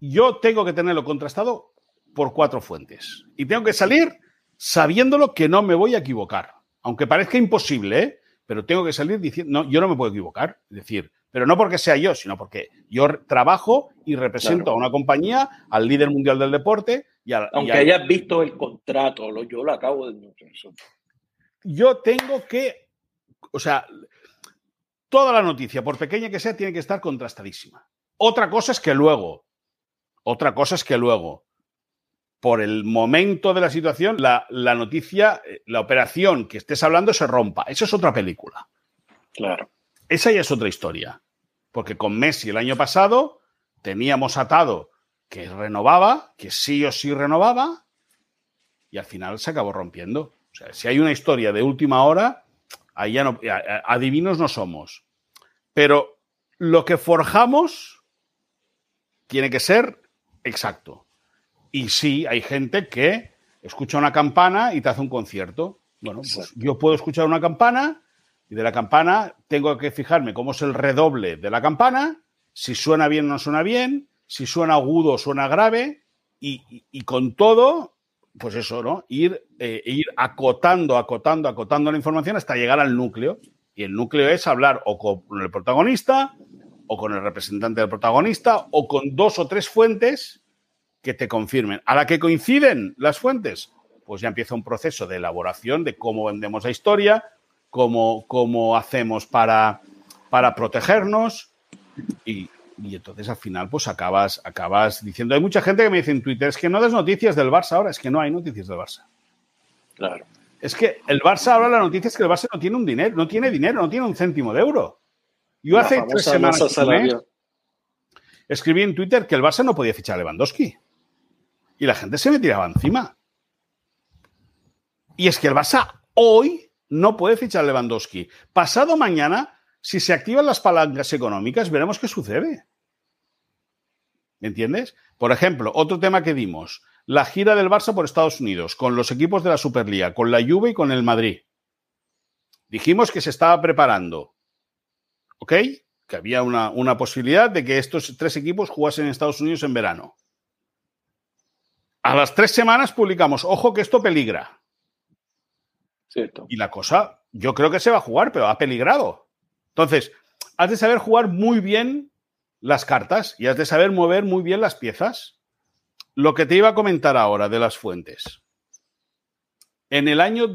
Yo tengo que tenerlo contrastado por cuatro fuentes. Y tengo que salir sabiéndolo que no me voy a equivocar. Aunque parezca imposible, ¿eh? Pero tengo que salir diciendo, no, yo no me puedo equivocar. Es decir, pero no porque sea yo, sino porque yo trabajo y represento a una compañía, al líder mundial del deporte. Y Aunque hayas visto el contrato, lo, yo lo acabo de... Yo tengo que, o sea, toda la noticia, por pequeña que sea, tiene que estar contrastadísima. Otra cosa es que luego, otra cosa es que luego, por el momento de la situación, la, la noticia, eh, la operación que estés hablando se rompa. Eso es otra película. Claro. Esa ya es otra historia. Porque con Messi el año pasado teníamos atado que renovaba, que sí o sí renovaba, y al final se acabó rompiendo. O sea, si hay una historia de última hora, ahí ya no, adivinos no somos. Pero lo que forjamos tiene que ser exacto. Y sí, hay gente que escucha una campana y te hace un concierto. Bueno, pues yo puedo escuchar una campana y de la campana tengo que fijarme cómo es el redoble de la campana, si suena bien o no suena bien, si suena agudo o suena grave, y, con todo, pues eso, ¿no? Ir, eh, ir acotando, acotando, acotando la información hasta llegar al núcleo. Y el núcleo es hablar o con el protagonista, o con el representante del protagonista, o con dos o tres fuentes que te confirmen. ¿A la que coinciden las fuentes? Pues ya empieza un proceso de elaboración de cómo vendemos la historia, cómo, hacemos para, para protegernos y, entonces al final pues acabas, acabas diciendo, hay mucha gente que me dice en Twitter, es que no des noticias del Barça ahora, es que no hay noticias del Barça. Claro. Es que el Barça ahora la noticia es que el Barça no tiene un dinero, no tiene dinero, no tiene un céntimo de euro. Yo hace tres semanas escribí en Twitter que el Barça no podía fichar a Lewandowski. Y la gente se me tiraba encima. Y es que el Barça hoy no puede fichar a Lewandowski. Pasado mañana, si se activan las palancas económicas, veremos qué sucede. ¿Me entiendes? Por ejemplo, otro tema que dimos, la gira del Barça por Estados Unidos, con los equipos de la Superliga, con la Juve y con el Madrid. Dijimos que se estaba preparando. ¿Ok? Que había una, una posibilidad de que estos tres equipos jugasen en Estados Unidos en verano. A las tres semanas publicamos, ojo que esto peligra. Cierto. Y la cosa, yo creo que se va a jugar, pero ha peligrado. Entonces, has de saber jugar muy bien las cartas y has de saber mover muy bien las piezas. Lo que te iba a comentar ahora de las fuentes. En el año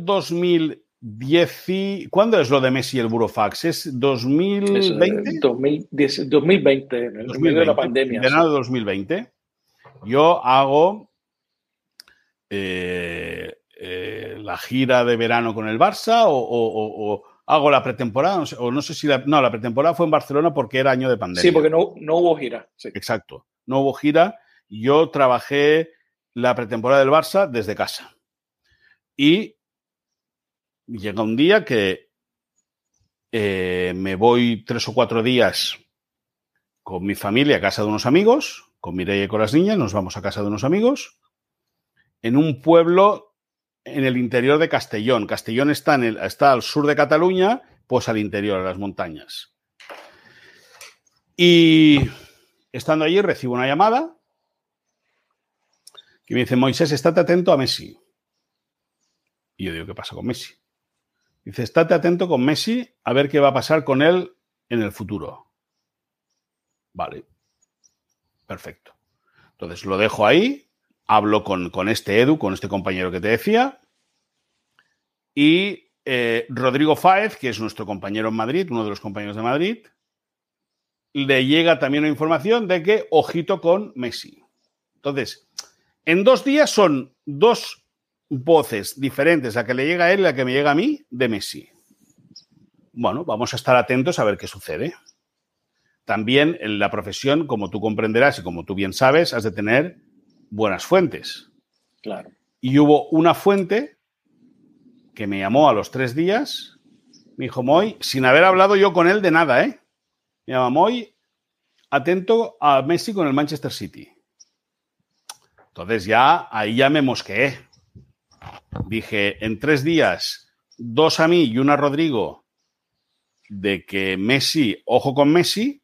2010, ¿cuándo es lo de Messi y el Burofax? ¿Es 2020? 2010, 2020, en el 2020, de la pandemia. En de 2020. Yo hago eh, eh, la gira de verano con el Barça o hago la pretemporada, o no sé si la, no, la pretemporada fue en Barcelona porque era año de pandemia. Sí, porque no, no hubo gira. Exacto, no hubo gira. Yo trabajé la pretemporada del Barça desde casa. Y llega un día que eh, me voy tres o cuatro días con mi familia a casa de unos amigos, con Mireia y con las niñas, nos vamos a casa de unos amigos, en un pueblo en el interior de Castellón. Castellón está, está al sur de Cataluña, pues al interior, de las montañas. Y estando allí recibo una llamada que me dice, Moisés, estate atento a Messi. Y yo digo, ¿qué pasa con Messi? Dice, estate atento con Messi a ver qué va a pasar con él en el futuro. Vale. Perfecto. Entonces lo dejo ahí, hablo con, con, este Edu, con este compañero que te decía, y eh, Rodrigo Fáez, que es nuestro compañero en Madrid, uno de los compañeros de Madrid, le llega también la información de que ojito con Messi. Entonces, en dos días son dos voces diferentes, la que le llega a él y la que me llega a mí, de Messi. Bueno, vamos a estar atentos a ver qué sucede. También en la profesión, como tú comprenderás y como tú bien sabes, has de tener buenas fuentes. Claro. Y hubo una fuente que me llamó a los tres días, me dijo, Moy, sin haber hablado yo con él de nada, ¿eh? Me llama Moy, atento a Messi con el Manchester City. Entonces ya, ahí ya me mosqueé. Dije, en tres días, dos a mí y una a Rodrigo, de que Messi, ojo con Messi,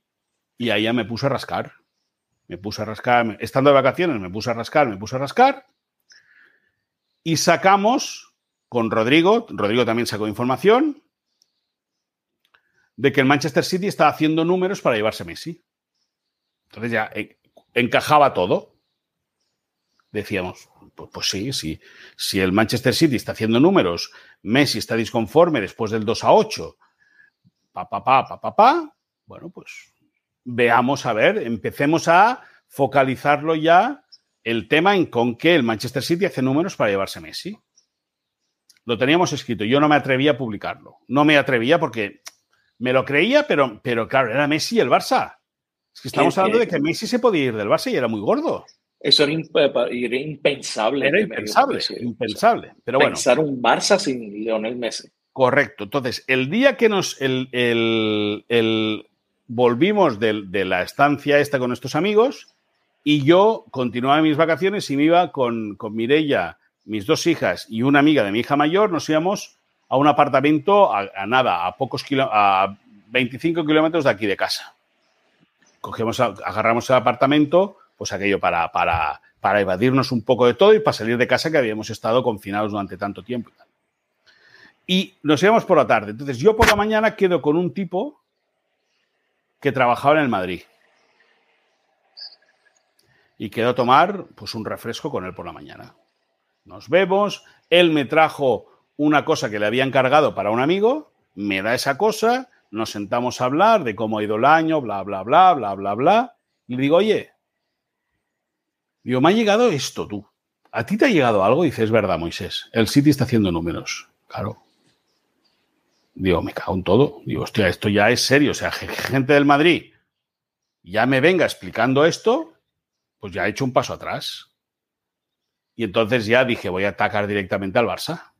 y ya me puse a rascar me puse a rascar, estando de vacaciones, me puse a rascar, me puse a rascar. Y sacamos con Rodrigo, Rodrigo también sacó información, de que el Manchester City está haciendo números para llevarse Messi. Entonces ya eh, encajaba todo. Decíamos, pues, pues, sí, sí, si el Manchester City está haciendo números, Messi está disconforme después del 2 a 8, pa, pa, pa, pa, pa, pa, bueno, pues veamos a ver, empecemos a focalizarlo ya el tema en con que el Manchester City hace números para llevarse a Messi. Lo teníamos escrito, yo no me atrevía a publicarlo. No me atrevía porque me lo creía, pero, pero claro, era Messi y el Barça. Es que estamos hablando de que Messi se podía ir del Barça y era muy gordo. Eso era, impensable. Era impensable, impensable. Pero bueno. Pensar un Barça sin Lionel Messi. Correcto. Entonces, el día que nos. el, el volvimos de, la estancia esta con estos amigos y yo continuaba mis vacaciones y me iba con, con Mirella, mis dos hijas y una amiga de mi hija mayor, nos íbamos a un apartamento a, nada, a pocos a 25 kilómetros de aquí de casa. Cogemos, agarramos el apartamento, pues aquello para, para, para evadirnos un poco de todo y para salir de casa que habíamos estado confinados durante tanto tiempo. Y nos íbamos por la tarde. Entonces yo por la mañana quedo con un tipo que trabajaba en el Madrid. Y quedó a tomar pues un refresco con él por la mañana. Nos vemos, él me trajo una cosa que le había encargado para un amigo, me da esa cosa, nos sentamos a hablar de cómo ha ido el año, bla, bla, bla, bla, bla, bla. Y le digo, oye, digo, me ha llegado esto tú, ¿A ti te ha llegado algo? Y dices, es verdad, Moisés. El City está haciendo números. Claro. Digo, me cago en todo. Digo, hostia, esto ya es serio. O sea, gente del Madrid ya me venga explicando esto, pues ya he hecho un paso atrás. Y entonces ya dije, voy a atacar directamente al Barça.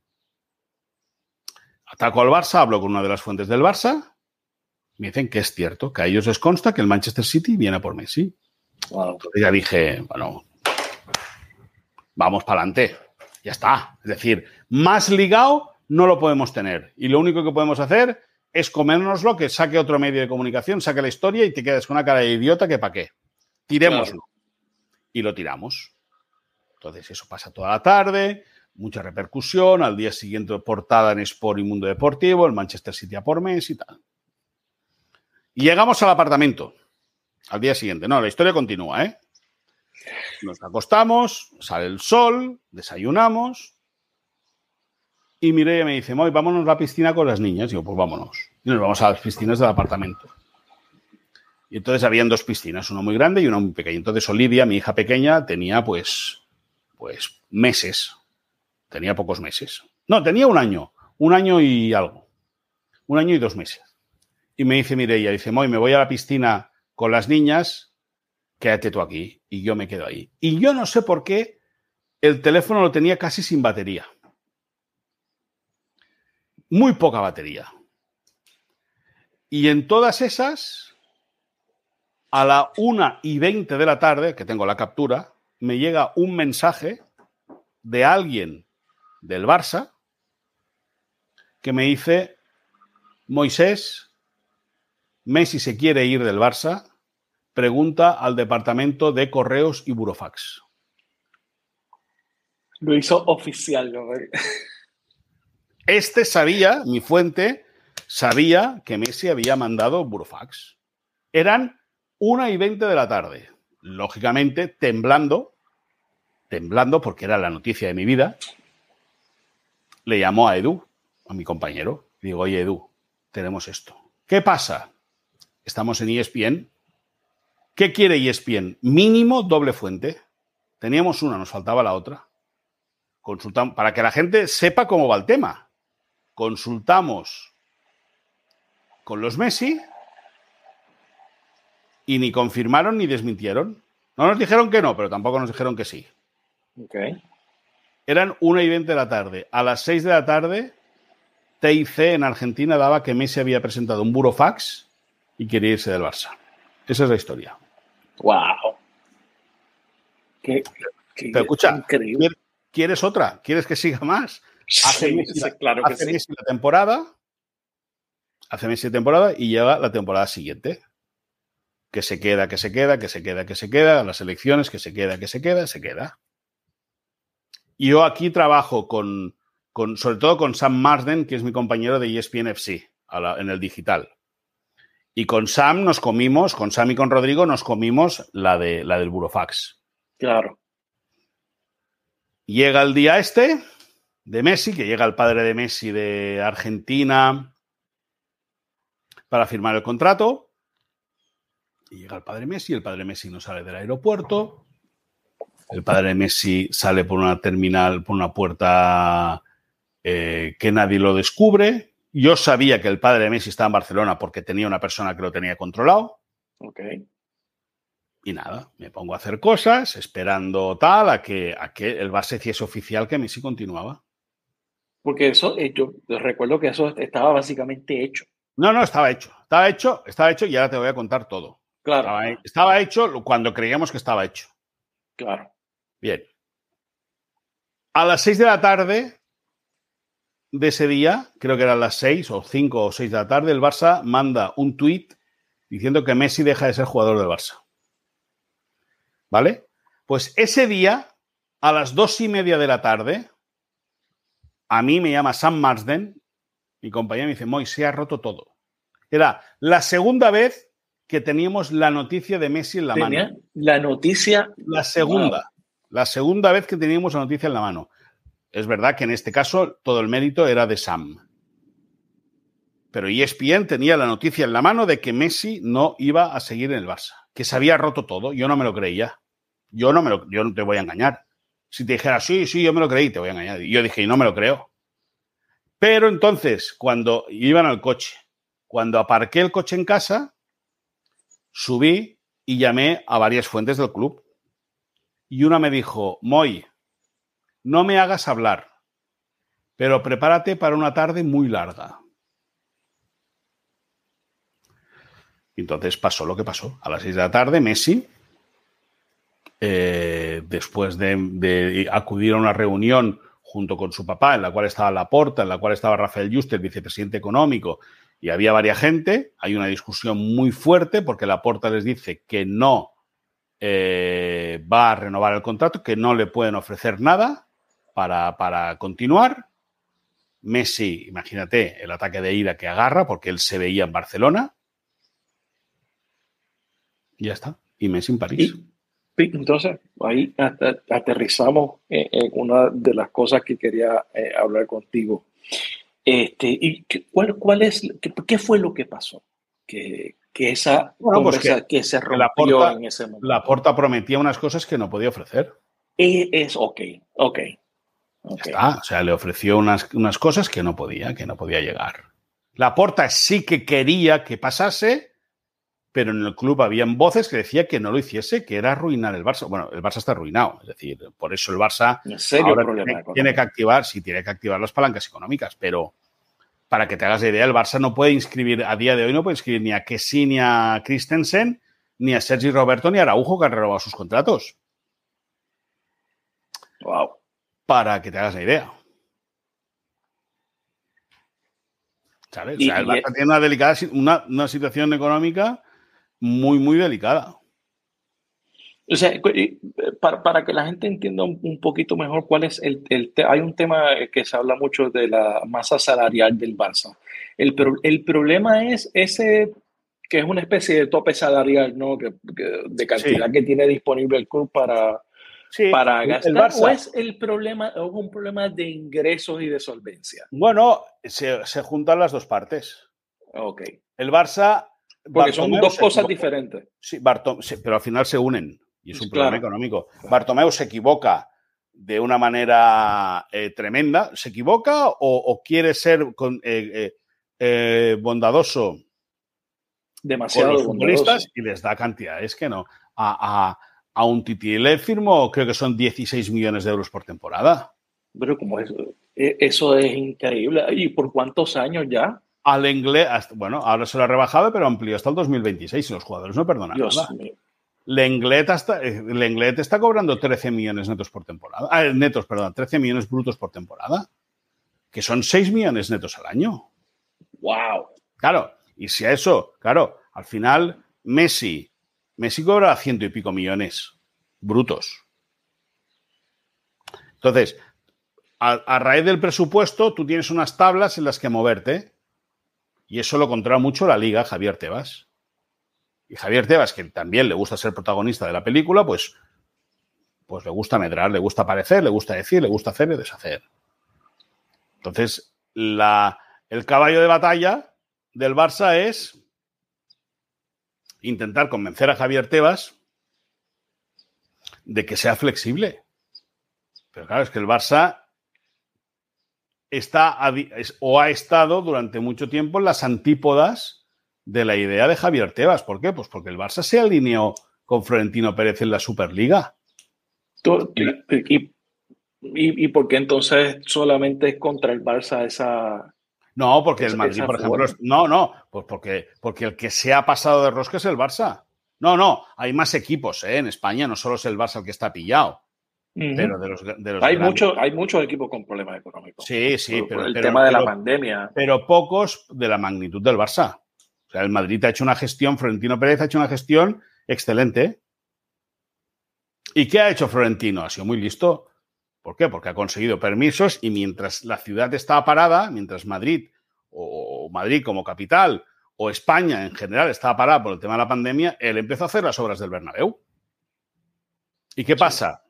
Ataco al Barça, hablo con una de las fuentes del Barça. Me dicen que es cierto, que a ellos les consta que el Manchester City viene por Messi. Entonces ya dije, bueno, vamos para adelante. Ya está. Es decir, más ligado no lo podemos tener. Y lo único que podemos hacer es comérnoslo, que saque otro medio de comunicación, saque la historia y te quedes con una cara de idiota que para qué. Tirémoslo. Y lo tiramos. Entonces, eso pasa toda la tarde, mucha repercusión. Al día siguiente, portada en Sport y Mundo Deportivo, el Manchester City a por mes y tal. Y llegamos al apartamento. Al día siguiente. No, la historia continúa, ¿eh? Nos acostamos, sale el sol, desayunamos. Y Mireia me dice, Moy, vámonos a la piscina con las niñas. Y yo, pues vámonos. Y nos vamos a las piscinas del apartamento. Y entonces habían dos piscinas, una muy grande y una muy pequeña. Entonces Olivia, mi hija pequeña, tenía pues, pues meses. Tenía pocos meses. No, tenía un año. Un año y algo. Un año y dos meses. Y me dice Mireia, dice, Moy, me voy a la piscina con las niñas, quédate tú aquí. Y yo me quedo ahí. Y yo no sé por qué el teléfono lo tenía casi sin batería. Muy poca batería. Y en todas esas, a la una y 20 de la tarde, que tengo la captura, me llega un mensaje de alguien del Barça que me dice, Moisés, Messi se quiere ir del Barça, pregunta al departamento de correos y burofax. Lo hizo oficial, ¿no? Este sabía, mi fuente, sabía que Messi había mandado burofax. Eran una y veinte de la tarde. Lógicamente, temblando, temblando porque era la noticia de mi vida, le llamó a Edu, a mi compañero. Digo, oye, Edu, tenemos esto. ¿Qué pasa? Estamos en ESPN. ¿Qué quiere ESPN? Mínimo doble fuente. Teníamos una, nos faltaba la otra. Consultamos, para que la gente sepa cómo va el tema consultamos con los Messi y ni confirmaron ni desmintieron. No nos dijeron que no, pero tampoco nos dijeron que sí. Okay. Eran una y veinte de la tarde. A las 6 de la tarde, TIC en Argentina daba que Messi había presentado un burofax y quería irse del Barça. Esa es la historia. ¡Wow! Qué, Pero escucha, ¿quieres otra? ¿Quieres que siga más? Hace, Messi, claro que sí. la temporada, hace Messi la temporada y llega la temporada siguiente. Que se queda, que se queda, que se queda, que se queda, las elecciones, que se queda, que se queda, se queda. Y yo aquí trabajo con, con, sobre todo con Sam Marsden, que es mi compañero de ESPN FC en el digital. Y con Sam nos comimos, con Sam y con Rodrigo nos comimos la, de, la del Burofax. Claro. Llega el día este, de Messi, que llega el padre de Messi de Argentina para firmar el contrato. Y llega el padre Messi, el padre Messi no sale del aeropuerto. El padre Messi sale por una terminal, por una puerta eh, que nadie lo descubre. Yo sabía que el padre de Messi estaba en Barcelona porque tenía una persona que lo tenía controlado. Ok. Y nada, me pongo a hacer cosas, esperando tal, a que, a que el base hiciese oficial que Messi continuaba. Porque eso, eh, yo recuerdo que eso estaba básicamente hecho. No, no, estaba hecho. Estaba hecho, estaba hecho y ahora te voy a contar todo. Claro. Estaba, hecho cuando creíamos que estaba hecho. Claro. Bien. A las seis de la tarde de ese día, creo que eran las seis o cinco o seis de la tarde, el Barça manda un tuit diciendo que Messi deja de ser jugador del Barça. ¿Vale? Pues ese día, a las dos y media de la tarde, a mí me llama Sam Marsden, mi compañero me dice, Moy, se ha roto todo. Era la segunda vez que teníamos la noticia de Messi en la mano. La noticia. La segunda. La segunda vez que teníamos la noticia en la mano. Es verdad que en este caso todo el mérito era de Sam. Pero ESPN tenía la noticia en la mano de que Messi no iba a seguir en el Barça, que se había roto todo. Yo no me lo creía. Yo no me lo, yo no te voy a engañar. Si te dijera, sí, sí, yo me lo creí, te voy a engañar. Y yo dije, y no me lo creo. Pero entonces, cuando iban al coche, cuando aparqué el coche en casa, subí y llamé a varias fuentes del club. Y una me dijo, Moy, no me hagas hablar, pero prepárate para una tarde muy larga. Entonces pasó lo que pasó. A las seis de la tarde, Messi, eh, después de, acudir a una reunión junto con su papá, en la cual estaba Laporta, en la cual estaba Rafael Juste, vicepresidente económico, y había varias gente, hay una discusión muy fuerte porque Laporta les dice que no eh, va a renovar el contrato, que no le pueden ofrecer nada para, para continuar. Messi, imagínate el ataque de ira que agarra porque él se veía en Barcelona ya está. Y Messi en París. Y, entonces, ahí aterrizamos en, una de las cosas que quería eh, hablar contigo. Este, ¿Y cuál, cuál es, qué, fue lo que pasó? Que, que esa bueno, pues que, que, se rompió la porta, en ese momento. La Porta prometía unas cosas que no podía ofrecer. Es, es ok, ok. Okay. Está. O sea, le ofreció unas, unas cosas que no podía, que no podía llegar. La Porta sí que quería que pasase, pero en el club habían voces que decían que no lo hiciese, que era arruinar el Barça. Bueno, el Barça está arruinado, es decir, por eso el Barça ¿En serio ahora tiene que activar, sí, tiene que activar las palancas económicas, pero para que te hagas la idea, el Barça no puede inscribir, a día de hoy no puede inscribir ni a Kessi, ni a Christensen, ni a Sergi Roberto, ni a Araujo, que han renovado sus contratos. Wow. Para que te hagas la idea. ¿Sabes? O Y- sea, el Barça tiene una, delicada, una, una situación económica muy, muy delicada. O sea, eh, para, para que la gente entienda un, un poquito mejor cuál es el, el hay un tema que se habla mucho de la masa salarial del Barça. El, el problema es ese que es una especie de tope salarial, ¿no? Que, que- de cantidad que tiene disponible el club para, Sí, para el gastar. Barça- ¿O es el problema, o es un problema de ingresos y de solvencia? Bueno, se, se juntan las dos partes. Ok. El Barça. Porque son dos cosas equivoca. diferentes. Sí, Bartom- sí, pero al final se unen y es un Claro. problema económico. Bartomeu se equivoca de una manera eh, tremenda. ¿Se equivoca o, o quiere ser con- eh, eh, bondadoso con Demasiado los futbolistas bondadoso. y les da cantidades que no? A, a, un Titi le firmó, creo que son 16 millones de euros por temporada. Pero como eso, eh, eso es increíble. ¿Y por cuántos años ya? Al inglés, hasta- bueno, ahora se lo ha rebajado, pero amplió hasta el 2026 y los jugadores no perdonan Dios nada. mío. Lenglet está, eh, Lenglet está cobrando 13 millones netos por temporada. Ah, netos, perdón, 13 millones brutos por temporada. Que son 6 millones netos al año. Wow. Claro, y si a eso, claro, al final Messi, Messi cobra ciento y pico millones brutos. Entonces, a, a raíz del presupuesto, tú tienes unas tablas en las que moverte. Y eso lo controla mucho la liga, Javier Tebas. Y Javier Tebas, que también le gusta ser protagonista de la película, pues, pues le gusta medrar, le gusta aparecer, le gusta decir, le gusta hacer y deshacer. Entonces, la, el caballo de batalla del Barça es intentar convencer a Javier Tebas de que sea flexible. Pero claro, es que el Barça está o ha estado durante mucho tiempo en las antípodas de la idea de Javier Tebas. ¿Por qué? Pues porque el Barça se alineó con Florentino Pérez en la Superliga. Y, y por qué entonces solamente es contra el Barça esa... No, porque el Madrid, por ejemplo, es- no, no, pues porque, porque el que se ha pasado de rosca es el Barça. No, no, hay más equipos ¿eh? en España, no solo es el Barça el que está pillado, pero de los, de los hay, mucho, hay muchos equipos con problemas económicos. Sí, sí, Por- por pero, el pero- tema de la pandemia. pero pocos de la magnitud del Barça. O sea, el Madrid ha hecho una gestión, Florentino Pérez ha hecho una gestión excelente. ¿Y qué ha hecho Florentino? Ha sido muy listo. ¿Por qué? Porque ha conseguido permisos y mientras la ciudad estaba parada, mientras Madrid o Madrid como capital o España en general estaba parada por el tema de la pandemia, él empezó a hacer las obras del Bernabéu. ¿Y qué pasa?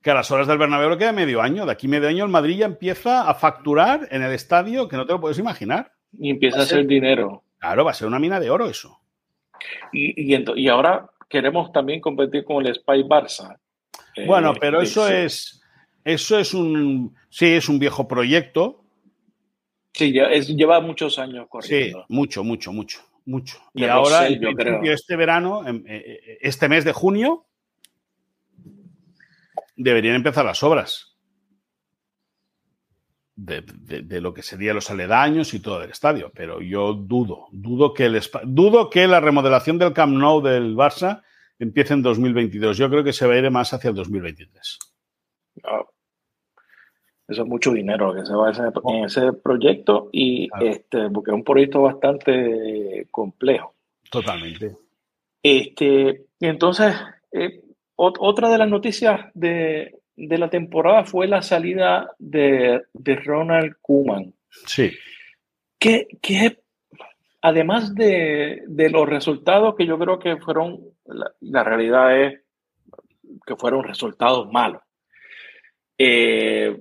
Que a las horas del Bernabéu le queda medio año. De aquí medio año el Madrid ya empieza a facturar en el estadio que no te lo puedes imaginar. Y empieza Va a ser- hacer dinero. Claro, va a ser una mina de oro eso. Y, y, y ahora queremos también competir con el Spy Barça. Bueno, pero eso es. Eso es un. Sí, es un viejo proyecto. Sí, lleva muchos años corriendo. Sí, mucho, mucho, mucho, mucho. y ahora, este verano, este mes de junio, deberían empezar las obras de, lo que serían los aledaños y todo el estadio. Pero yo dudo, dudo que, el, dudo que la remodelación del Camp Nou del Barça empiece en 2022. Yo creo que se va a ir más hacia el 2023. Eso es mucho dinero que se va ese, en ese proyecto y este, porque es un proyecto bastante complejo. Totalmente. Este, entonces, eh, otra de las noticias de, de la temporada fue la salida de, Ronald Kuman. Sí. Que, además de, los resultados que yo creo que fueron, la, realidad es que fueron resultados malos. Eh,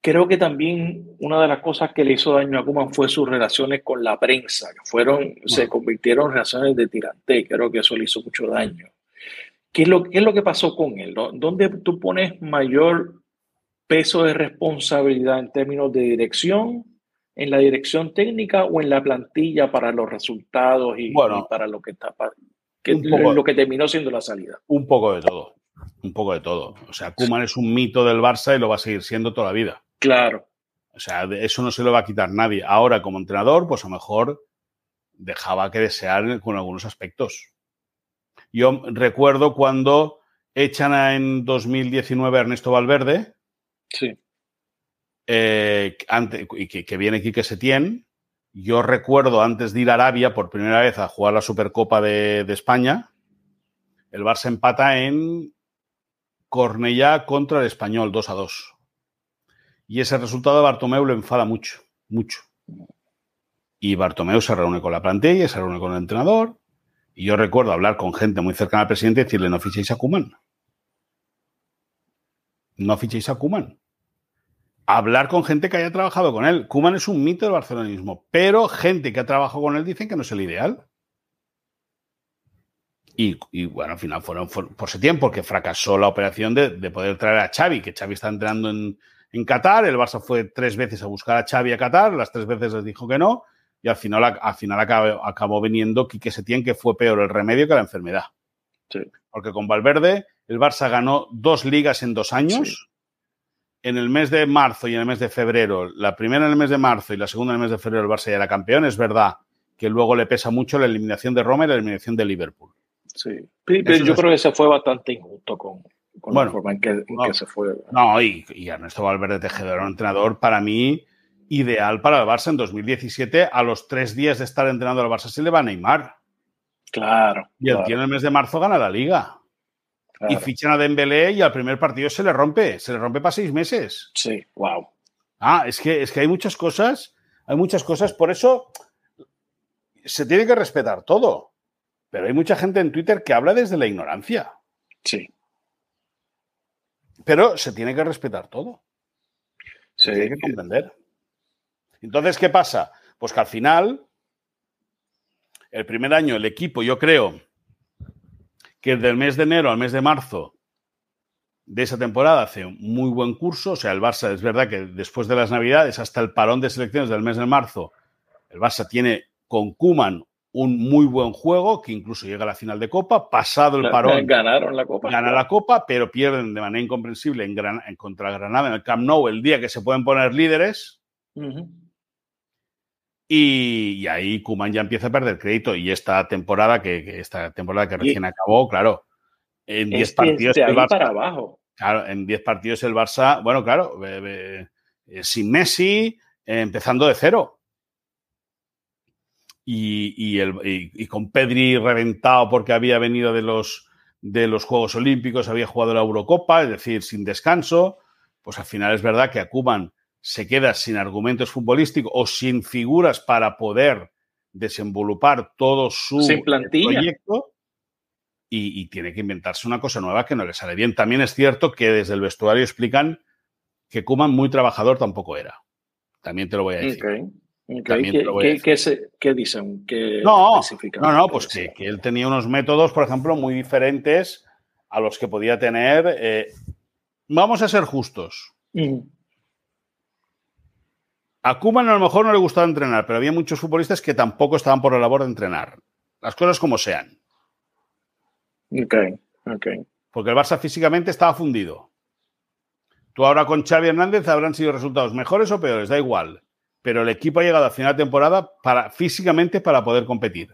creo que también una de las cosas que le hizo daño a Kuman fue sus relaciones con la prensa, que fueron, se convirtieron en relaciones de tirante. Creo que eso le hizo mucho daño. ¿Qué es lo, es lo que pasó con él? ¿Dónde tú pones mayor peso de responsabilidad en términos de dirección, en la dirección técnica o en la plantilla para los resultados y, para lo que está lo que terminó siendo la salida? Un poco de todo, un poco de todo. O sea, Kuman es un mito del Barça y lo va a seguir siendo toda la vida. Claro. O sea, eso no se lo va a quitar nadie. Ahora, como entrenador, pues a lo mejor dejaba que desear con algunos aspectos. Yo recuerdo cuando echan en 2019 a Ernesto Valverde. Sí. Eh, y que, viene Quique Setién. Yo recuerdo antes de ir a Arabia por primera vez a jugar la Supercopa de, España, el Barça empata en Cornellá contra el Español 2 a 2. Y ese resultado de Bartomeu lo enfada mucho, mucho. Y Bartomeu se reúne con la plantilla, se reúne con el entrenador y yo recuerdo hablar con gente muy cercana al presidente y decirle, no fichéis a Kuman. No fichéis a Kuman. Hablar con gente que haya trabajado con él. Kuman es un mito del barcelonismo, pero gente que ha trabajado con él dicen que no es el ideal. Y, bueno, al final fueron, por ese tiempo que fracasó la operación de, poder traer a Xavi, que Xavi está entrenando en, en Qatar. El Barça fue tres veces a buscar a Xavi a Qatar, las tres veces les dijo que no y al final, al final acabó, acabó viniendo Quique Setién, que fue peor el remedio que la enfermedad. Porque con Valverde el Barça ganó dos ligas en dos años. En el mes de marzo y en el mes de febrero, la primera en el mes de marzo y la segunda en el mes de febrero, el Barça ya era campeón. Es verdad que luego le pesa mucho la eliminación de Roma y la eliminación de Liverpool. Sí, pero yo creo que se fue bastante injusto con, la forma en que, se fue. No, y, y Ernesto Valverde Tejedor, un entrenador, para mí, ideal para el Barça en 2017. A los tres días de estar entrenando al Barça se le va a Neymar. Claro. Y el tío en el mes de marzo gana la liga. Y fichan a Dembélé y al primer partido se le rompe. Se le rompe para seis meses. Sí, wow. Ah, es que, es que hay muchas cosas. Hay muchas cosas. Por eso se tiene que respetar todo. Pero hay mucha gente en Twitter que habla desde la ignorancia. Sí. Pero se tiene que respetar todo. Se tiene que comprender. Entonces, ¿qué pasa? Pues que al final, el primer año, el equipo, yo creo que del mes de enero al mes de marzo de esa temporada hace un muy buen curso. O sea, el Barça es verdad que después de las Navidades hasta el parón de selecciones del mes de marzo, el Barça tiene con Kuman un muy buen juego que incluso llega a la final de Copa. Pasado el parón, ganaron la Copa. Gana la Copa, pero pierden de manera incomprensible en, en contra Granada en el Camp Nou el día que se pueden poner líderes. Y, ahí Kuman ya empieza a perder crédito. Y esta temporada, que, esta temporada que recién acabó, claro, en 10 partidos. El Barça, para abajo. Claro, en 10 partidos el Barça, bueno, claro, eh, sin Messi, empezando de cero. Y, el, y, con Pedri reventado porque había venido de los, de los Juegos Olímpicos, había jugado la Eurocopa, es decir, sin descanso, pues al final es verdad que a Kuman se queda sin argumentos futbolísticos o sin figuras para poder desenvolupar todo su proyecto y, tiene que inventarse una cosa nueva que no le sale bien. También es cierto que desde el vestuario explican que Kuman muy trabajador tampoco era. También te lo voy a decir. ¿Qué, dicen? no, no, no, pues que, que, él tenía unos métodos, por ejemplo, muy diferentes a los que podía tener. Eh, vamos a ser justos. A Kuman a lo mejor no le gustaba entrenar, pero había muchos futbolistas que tampoco estaban por la labor de entrenar. Las cosas como sean. Ok, ok. Porque el Barça físicamente estaba fundido. Tú ahora con Xavi Hernández habrán sido resultados mejores o peores, da igual. Pero el equipo ha llegado a final de temporada para, físicamente para poder competir.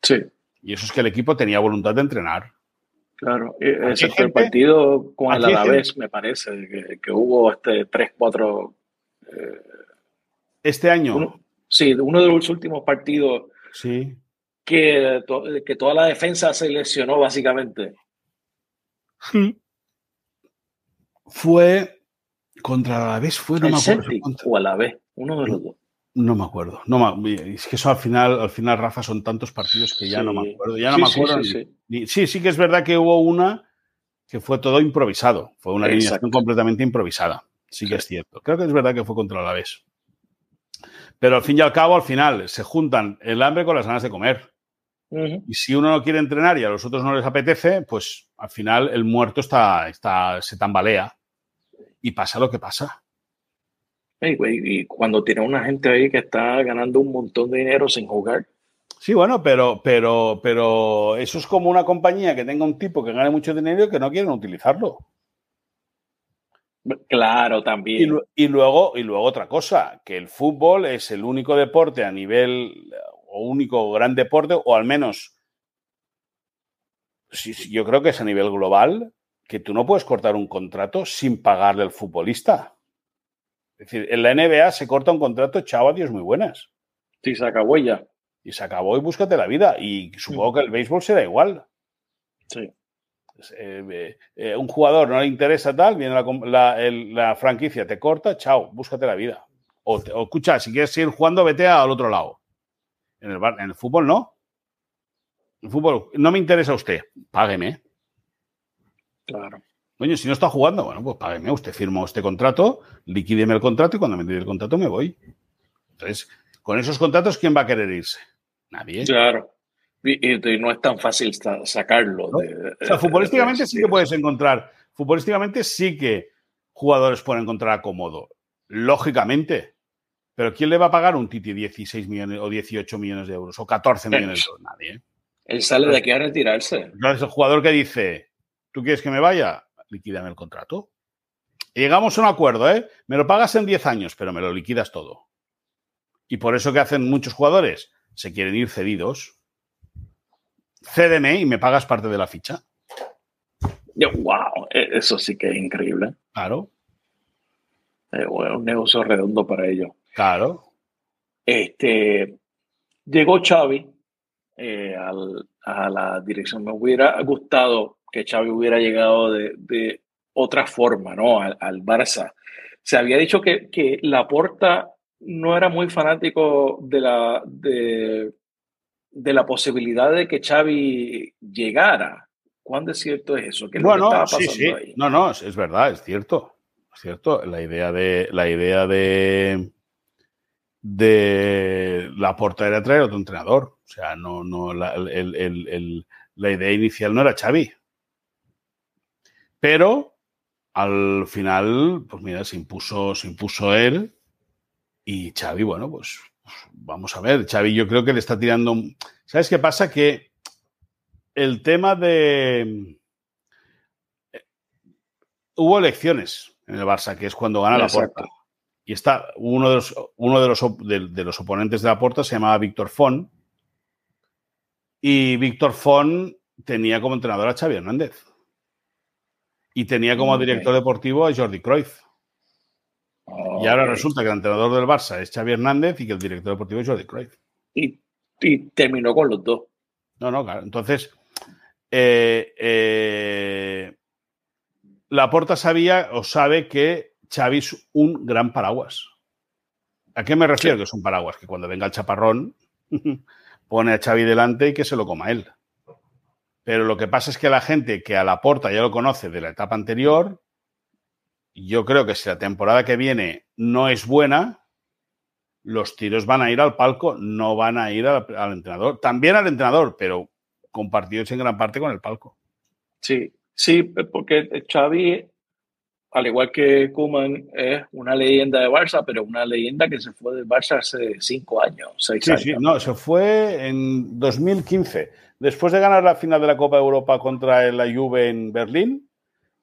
Sí. Y eso es que el equipo tenía voluntad de entrenar. Claro, ese fue el partido con el Alavés, me parece, que, hubo este 3-4. Eh, este año. sí, uno de los últimos partidos. Sí. Que, que toda la defensa se lesionó, básicamente. Sí. Fue contra la vez, fue, no me acuerdo. O a la vez, uno de los dos. No me acuerdo. No es que eso al final, al final, Rafa, son tantos partidos que ya no me acuerdo. Ya no me acuerdo. Sí sí, sí, que es verdad que hubo una que fue todo improvisado. Fue una alineación completamente improvisada. Sí que es cierto. Creo que es verdad que fue contra la vez. Pero al fin y al cabo, al final, se juntan el hambre con las ganas de comer. Y si uno no quiere entrenar y a los otros no les apetece, pues al final el muerto está, está, se tambalea y pasa lo que pasa. y cuando tiene una gente ahí que está ganando un montón de dinero sin jugar. Sí, bueno, pero, pero, pero eso es como una compañía que tenga un tipo que gane mucho dinero y que no quieren utilizarlo. Claro, también. Y, luego, y luego otra cosa, que el fútbol es el único deporte a nivel o único gran deporte, o al menos, yo creo que es a nivel global, que tú no puedes cortar un contrato sin pagarle al futbolista. Es decir, en la NBA se corta un contrato, chao, adiós, muy buenas. Sí, se acabó ya. Y se acabó y búscate la vida. Y supongo que el béisbol será igual. Sí. Eh, eh, eh, un jugador no le interesa tal, viene la, franquicia, te corta, chao, búscate la vida. O, o, escucha, si quieres seguir jugando, vete al otro lado. En el, en el fútbol no. En el fútbol no me interesa usted, págueme. Claro. Oye, si no está jugando, bueno, pues págueme. Usted firmó este contrato, liquídeme el contrato y cuando me dé el contrato me voy. Entonces, con esos contratos, ¿quién va a querer irse? Nadie. Claro. Y, no es tan fácil sacarlo. o sea, futbolísticamente sí que puedes encontrar. Futbolísticamente sí que jugadores pueden encontrar acomodo. Lógicamente. Pero ¿quién le va a pagar un Titi 16 millones o 18 millones de euros o 14 millones de euros? Nadie. Él sale de aquí a retirarse. Entonces el jugador que dice, ¿tú quieres que me vaya? Liquídame el contrato. llegamos a un acuerdo, ¿eh? Me lo pagas en 10 años, pero me lo liquidas todo. Y por eso que hacen muchos jugadores, se quieren ir cedidos. Cédeme y me pagas parte de la ficha. Wow, e-, eso sí que es increíble. Claro. Es un negocio redondo para ellos. Claro. Este, llegó Xavi eh, a la dirección. Me hubiera gustado que Xavi hubiera llegado de, otra forma, ¿no? Al, Barça. Se había dicho que, que Laporta no era muy fanático de la, de, de la posibilidad de que Xavi llegara. ¿Cuán de cierto es eso? bueno, sí, sí. No, no, es, verdad, es cierto. Es cierto. La idea de. La idea de. De la porta era traer otro entrenador. O sea, no, no, la, la idea inicial no era Xavi. Pero al final, pues mira, se impuso, se impuso él y Xavi, bueno, pues, vamos a ver. Xavi yo creo que le está tirando... ¿Sabes qué pasa? Que el tema de... Eh, hubo elecciones en el Barça, que es cuando gana la puerta. Y está uno de los, uno de los, de, los oponentes de la puerta se llamaba Víctor Font. Y Víctor Font tenía como entrenador a Xavi Hernández. Y tenía como director deportivo a Jordi Cruyff y ahora resulta que el entrenador del Barça es Xavi Hernández y que el director deportivo es Jordi Cruyff. Y, terminó con los dos. No, no, claro. Entonces, eh, eh, Laporta sabía o sabe que Xavi es un gran paraguas. ¿A qué me refiero que es un paraguas? Que cuando venga el chaparrón pone a Xavi delante y que se lo coma él. Pero lo que pasa es que la gente que a Laporta ya lo conoce de la etapa anterior, yo creo que si la temporada que viene no es buena, los tiros van a ir al palco, no van a ir al, entrenador. También al entrenador, pero compartidos en gran parte con el palco. Sí, Sí, porque Xavi, al igual que Kuman, es una leyenda de Barça, pero una leyenda que se fue del Barça hace cinco años, seis sí, años. Sí, no, se fue en 2015. Después de ganar la final de la Copa de Europa contra la Juve en Berlín,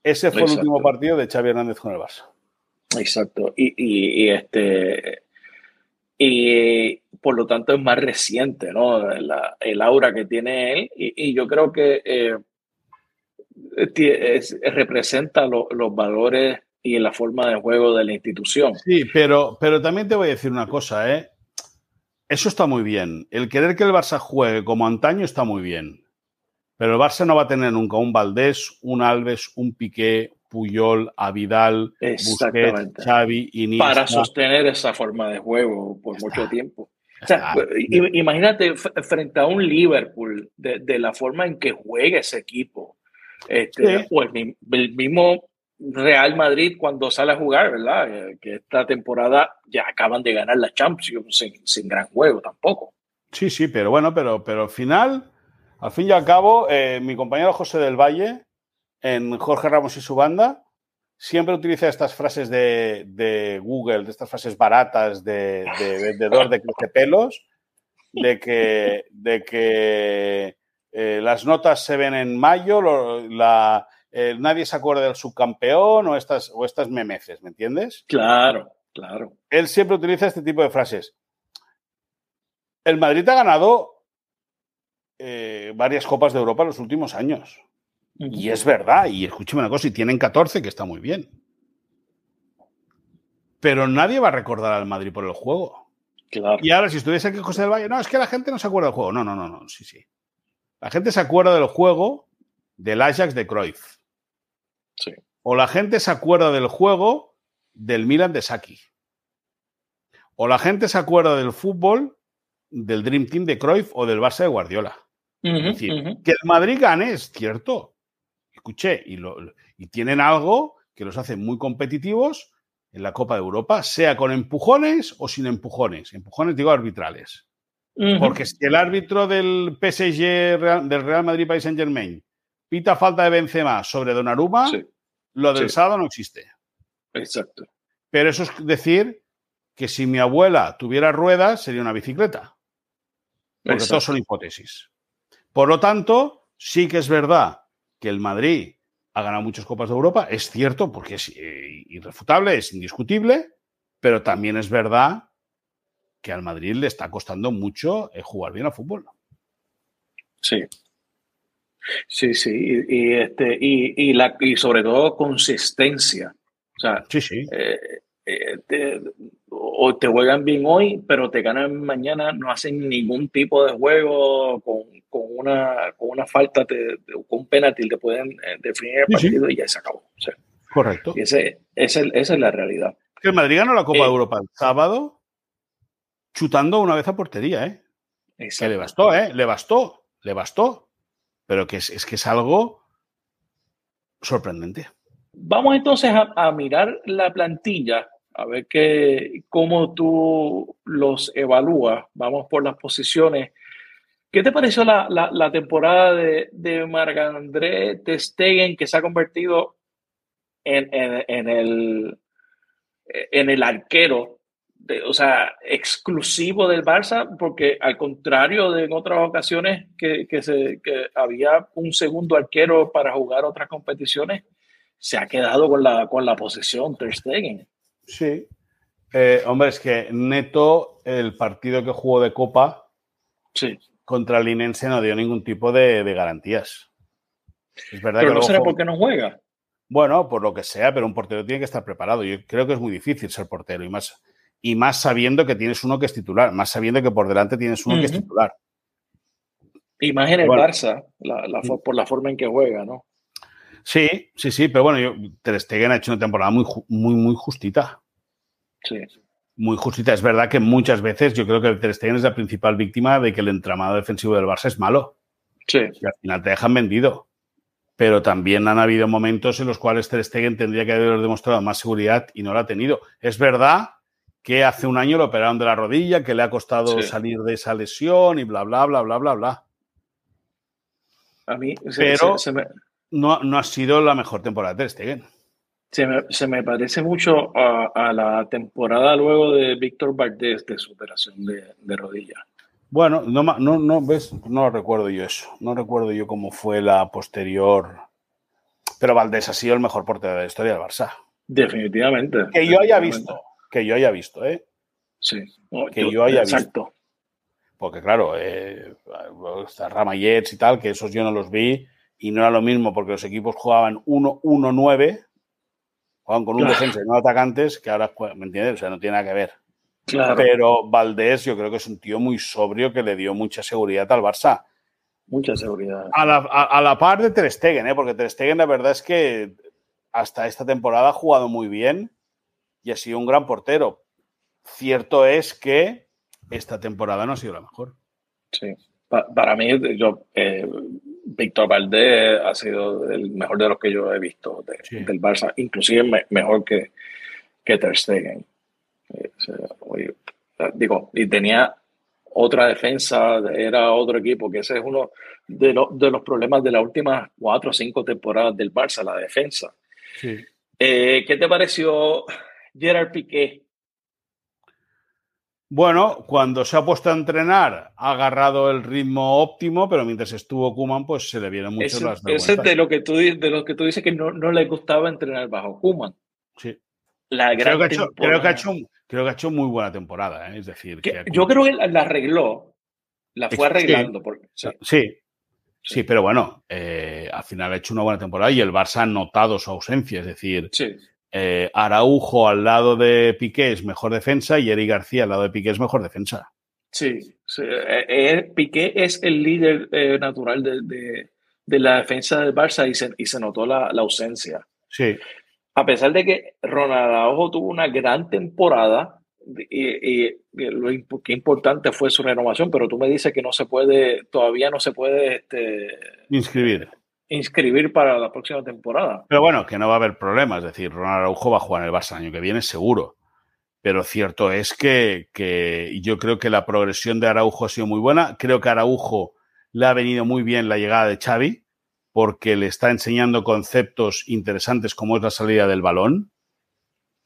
ese fue Exacto. el último partido de Xavi Hernández con el Barça. Exacto. Y, y, y este y por lo tanto es más reciente, ¿no? La- el aura que tiene él. Y, y yo creo que eh, es- representa lo- los valores y la forma de juego de la institución. Sí, pero, pero también te voy a decir una cosa, ¿eh? Eso está muy bien. El querer que el Barça juegue como antaño está muy bien. Pero el Barça no va a tener nunca un Valdés, un Alves, un Piqué, Puyol, a Vidal, Busquets. Xavi, Iniesta. Para sostener esa forma de juego por mucho tiempo. O sea, i- imagínate frente a un Liverpool, de, de la forma en que juega ese equipo, este, Sí. o el mismo Real Madrid cuando sale a jugar, ¿verdad? Eh, Que esta temporada ya acaban de ganar la Champions sin, sin gran juego tampoco. Sí, sí, pero bueno, pero, pero al final, al fin y al cabo, eh, mi compañero José del Valle, en Jorge Ramos y su banda, siempre utiliza estas frases de, de Google, de estas frases baratas de, de vendedor de pelos, de que, de que eh, las notas se ven en mayo, lo- la, eh, nadie se acuerda del subcampeón o estas, o estas memeces, ¿me entiendes? Claro, claro. él siempre utiliza este tipo de frases. El Madrid ha ganado eh, varias Copas de Europa en los últimos años. Y es verdad, y escúcheme una cosa, y tienen 14, que está muy bien. Pero nadie va a recordar al Madrid por el juego. Claro. Y ahora, si estuviese aquí José del Valle, no, es que la gente no se acuerda del juego. No, no, no, no, sí, sí. La gente se acuerda del juego del Ajax de Cruyff. Sí. O la gente se acuerda del juego del Milan de Saki. O la gente se acuerda del fútbol del Dream Team de Cruyff o del Barça de Guardiola. Es decir, que el Madrid gane es cierto. Escuché, y, lo- y tienen algo que los hace muy competitivos en la Copa de Europa, sea con empujones o sin empujones. Empujones digo arbitrales. Porque si el árbitro del PSG, del Real Madrid Paris Saint Germain, pita falta de Benzema sobre Donnarumma, Sí, lo del sí. sábado no existe. exacto. Pero eso es decir que si mi abuela tuviera ruedas, sería una bicicleta. Porque Exacto. todos son hipótesis. Por lo tanto, sí que es verdad que el Madrid ha ganado muchas Copas de Europa, es cierto, porque es eh, irrefutable, es indiscutible, pero también es verdad que al Madrid le está costando mucho eh, jugar bien al fútbol. Sí. Sí, sí. Y, y, este, y, y, la, y sobre todo consistencia. O sea, Sí, sí. eh, eh, o te juegan bien hoy, pero te ganan mañana, no hacen ningún tipo de juego con, con una, con una falta, te- con un penalti, te pueden eh, definir el Sí, sí. partido y ya se acabó. O sea, Correcto. y ese, ese- esa es la realidad. Que el Madrid ganó la Copa Eh. de Europa el sábado chutando una vez a portería, ¿eh? Que le bastó, ¿eh? Le bastó, le bastó. Pero que es, es que es algo sorprendente. Vamos entonces a, a mirar la plantilla, a ver qué, cómo tú los evalúas. Vamos por las posiciones. ¿Qué te pareció la, la- temporada de, de Marc-André Ter Stegen, que se ha convertido en, en- en el, en el arquero, o sea, exclusivo del Barça? Porque al contrario de en otras ocasiones que, que se, que había un segundo arquero para jugar otras competiciones, se ha quedado con la, con la posesión Ter Stegen. Sí. Eh, hombre, es que Neto, el partido que jugó de Copa Sí. contra el Linense no dio ningún tipo de, de garantías. Es verdad Pero que no será porque no juega. Bueno, por lo que sea, pero un portero tiene que estar preparado. Yo creo que es muy difícil ser portero y más, y más sabiendo que tienes uno que es titular, más sabiendo que por delante tienes uno que es titular. Y más en el Bueno. Barça, la- la fo- por la forma en que juega, ¿no? Sí, sí, sí, pero bueno, yo, Ter Stegen ha hecho una temporada muy, muy, muy justita. Sí. Muy justita. Es verdad que muchas veces yo creo que Ter Stegen es la principal víctima de que el entramado defensivo del Barça es malo. Sí. y al final te dejan vendido. Pero también han habido momentos en los cuales Ter Stegen tendría que haber demostrado más seguridad y no la ha tenido. Es verdad que hace un año lo operaron de la rodilla, que le ha costado Sí. salir de esa lesión y bla, bla, bla, bla, bla, bla. A mí se, Pero- se- se me, no, no ha sido la mejor temporada de Stegen. Se me, se me parece mucho a, a, la temporada luego de Víctor Valdés de su operación de, de rodilla. Bueno, no, no, no, ves, no recuerdo yo eso. No recuerdo yo cómo fue la posterior. Pero Valdés ha sido el mejor portero de la historia del Barça. Definitivamente. Que yo haya visto. Que yo haya visto, ¿eh? Sí. No, que yo, yo haya exacto. visto. Porque, claro, eh, Ramayets y tal, que esos yo no los vi y no era lo mismo porque los equipos jugaban 1-1-9, jugaban con un claro. defensa y no atacantes, que ahora, ¿me entiendes? O sea, no tiene nada que ver. Claro. Pero Valdés, yo creo que es un tío muy sobrio que le dio mucha seguridad al Barça. Mucha seguridad. A la, a, a la par de Ter Stegen, ¿eh? porque Ter Stegen la verdad es que hasta esta temporada ha jugado muy bien y ha sido un gran portero. Cierto es que esta temporada no ha sido la mejor. Sí. Pa para mí, yo, eh, Víctor Valdés ha sido el mejor de los que yo he visto de, sí. del Barça, inclusive me, mejor que, que Ter Stegen. Eh, oye, digo, y tenía otra defensa, era otro equipo, que ese es uno de, lo, de los problemas de las últimas cuatro o cinco temporadas del Barça, la defensa. Sí. Eh, ¿Qué te pareció Gerard Piqué? Bueno, cuando se ha puesto a entrenar ha agarrado el ritmo óptimo, pero mientras estuvo Kuman, pues se le vieron mucho ese, las Ese es de lo que tú, de lo que tú dices que no, no le gustaba entrenar bajo Kuman. Sí. La gran creo, que hecho, creo, que ha hecho, creo que ha hecho muy buena temporada, ¿eh? es decir, que, yo creo que la, la, arregló, la fue arreglando. Sí, porque, sí. sí. Sí, pero bueno, eh, al final ha hecho una buena temporada y el Barça ha notado su ausencia. Es decir, sí. Eh, Araujo al lado de Piqué es mejor defensa y Eric García al lado de Piqué es mejor defensa. Sí, sí. Eh, Piqué es el líder eh, natural de, de, de, la defensa del Barça y se, y se notó la, la, ausencia. Sí. A pesar de que Ronald Araujo tuvo una gran temporada, y, y, y, lo que importante fue su renovación, pero tú me dices que no se puede, todavía no se puede este, inscribir. Inscribir para la próxima temporada. Pero bueno, que no va a haber problemas, es decir, Ronald Araujo va a jugar en el Barça el año que viene seguro. Pero cierto es que, que yo creo que la progresión de Araujo ha sido muy buena. Creo que Araujo le ha venido muy bien la llegada de Xavi, porque le está enseñando conceptos interesantes como es la salida del balón.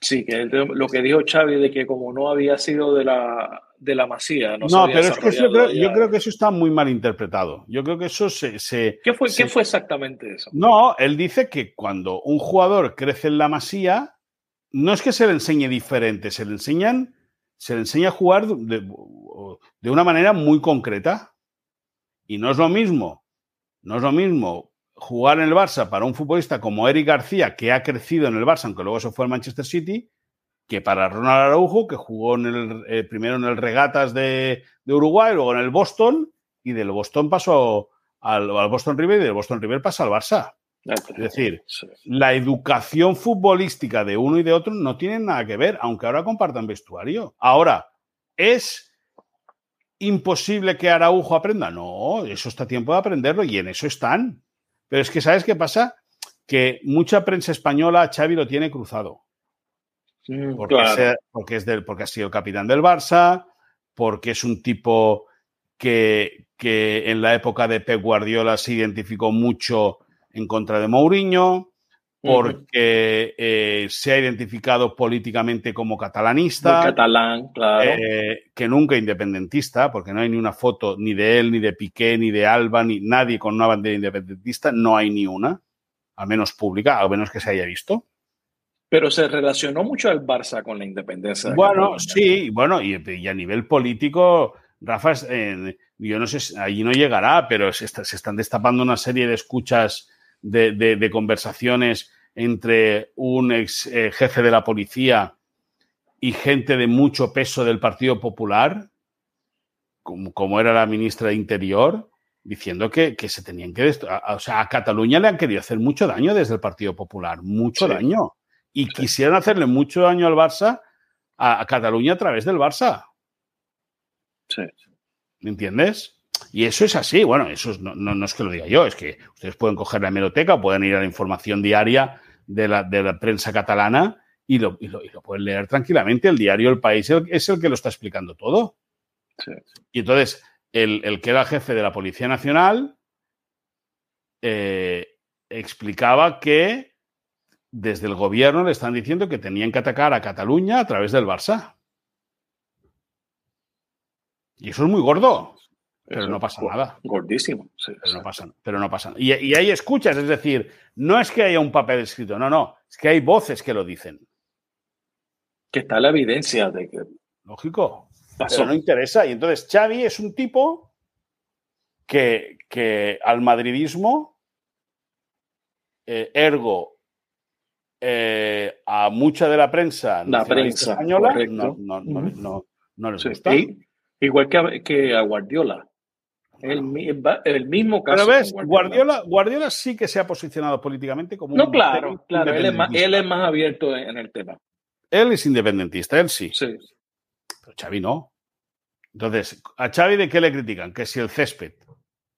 Sí, que lo que dijo Xavi de que como no había sido de la, de la masía. No, no pero es que yo creo, yo creo, que eso está muy mal interpretado. Yo creo que eso se. se ¿Qué, fue, se, ¿Qué fue exactamente eso? No, él dice que cuando un jugador crece en la masía, no es que se le enseñe diferente, se le enseñan. Se le enseña a jugar de, de una manera muy concreta. Y no es lo mismo. No es lo mismo jugar en el Barça para un futbolista como Eric García, que ha crecido en el Barça, aunque luego se fue al Manchester City, que para Ronald Araujo, que jugó en el, eh, primero en el Regatas de, de, Uruguay, luego en el Boston, y del Boston pasó al, al, Boston River y del Boston River pasa al Barça. Es decir, la educación futbolística de uno y de otro no tienen nada que ver, aunque ahora compartan vestuario. Ahora, ¿es imposible que Araujo aprenda? No, eso está a tiempo de aprenderlo y en eso están. Pero es que, ¿sabes qué pasa? Que mucha prensa española Xavi lo tiene cruzado. Mm, Porque, claro. es, porque, es del, porque ha sido el capitán del Barça, porque es un tipo que, que en la época de Pep Guardiola se identificó mucho en contra de Mourinho, porque eh, se ha identificado políticamente como catalanista. Muy catalán, claro. Eh, que nunca independentista, porque no hay ni una foto ni de él, ni de Piqué, ni de Alba, ni nadie con una bandera independentista, no hay ni una, al menos pública, al menos que se haya visto. Pero se relacionó mucho al Barça con la independencia. Bueno, sí, bueno, y, y, a nivel político, Rafa, eh, yo no sé, allí no llegará, pero se, está, se están destapando una serie de escuchas de, de, de conversaciones entre un ex eh, jefe de la policía y gente de mucho peso del Partido Popular, como, como era la ministra de Interior, diciendo que, que se tenían que... O sea, a Cataluña le han querido hacer mucho daño desde el Partido Popular, mucho sí. daño. Y quisieran hacerle mucho daño al Barça, a, a Cataluña a través del Barça. Sí. ¿Me entiendes? Y eso es así. Bueno, eso es, no, no, no, es que lo diga yo, es que ustedes pueden coger la hemeroteca, pueden ir a la información diaria de la, de la prensa catalana y lo, y, lo, y lo, pueden leer tranquilamente. El diario El País es el que lo está explicando todo. Sí. Y entonces, el, el, que era jefe de la Policía Nacional, eh, explicaba que desde el gobierno le están diciendo que tenían que atacar a Cataluña a través del Barça. Y eso es muy gordo. Pero no pasa nada. Gordísimo. pero, no pasa, pero no pasa nada. Y, y, hay escuchas, es decir, no es que haya un papel escrito, no, no, es que hay voces que lo dicen. Que está la evidencia de que. Lógico. Pero no interesa. Y entonces Xavi es un tipo que, que al madridismo, eh, ergo, eh, a mucha de la prensa, la prensa española, no, no, no, no, no, les gusta. igual que que a Guardiola. El, el, mismo caso. Pero ves, Guardiola. Guardiola, sí que se ha posicionado políticamente como no, claro, claro, él es, más, él es, más, abierto en el tema. Él es independentista, él sí. Sí. Pero Xavi no. Entonces, ¿a Xavi de qué le critican? Que si el césped.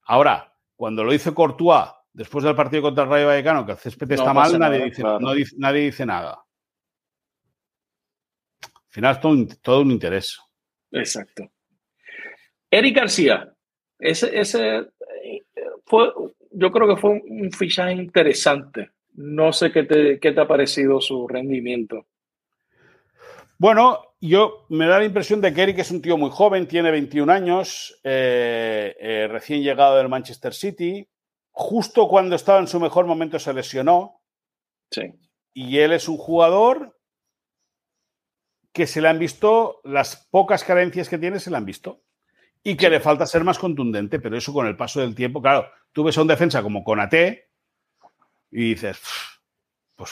Ahora, cuando lo hizo Courtois después del partido contra el Rayo Vallecano, que el césped está mal, nadie, dice, dice, nadie dice nada. Al final es todo, todo un interés. Exacto. Eric García, ese, ese fue, yo creo que fue un fichaje interesante. No sé qué te, qué te ha parecido su rendimiento. Bueno, yo me da la impresión de que Eric es un tío muy joven, tiene 21 años, eh, eh, recién llegado del Manchester City. Justo cuando estaba en su mejor momento se lesionó. Sí. Y él es un jugador que se le han visto, las pocas carencias que tiene se le han visto y que le falta ser más contundente, pero eso con el paso del tiempo, claro, tú ves a un defensa como Conate y dices, pues,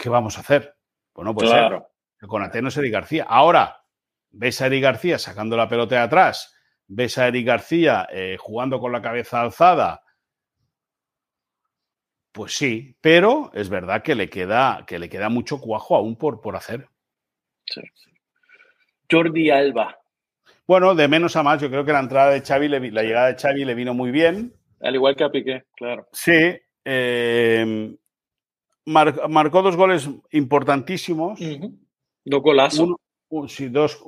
¿qué, vamos a hacer? Pues no puede claro. ser. Conate no es Eric García. Ahora, ves a Eric García sacando la pelota de atrás, ves a Eric García eh, jugando con la cabeza alzada. Pues sí, pero es verdad que le queda, que le queda mucho cuajo aún por, por hacer. Sí. Jordi Alba, bueno, de menos a más, yo creo que la entrada de Xavi, la llegada de Xavi le vino muy bien. Al igual que a Piqué, claro. Sí. Eh, marcó dos goles importantísimos. Dos golazos. sí, dos,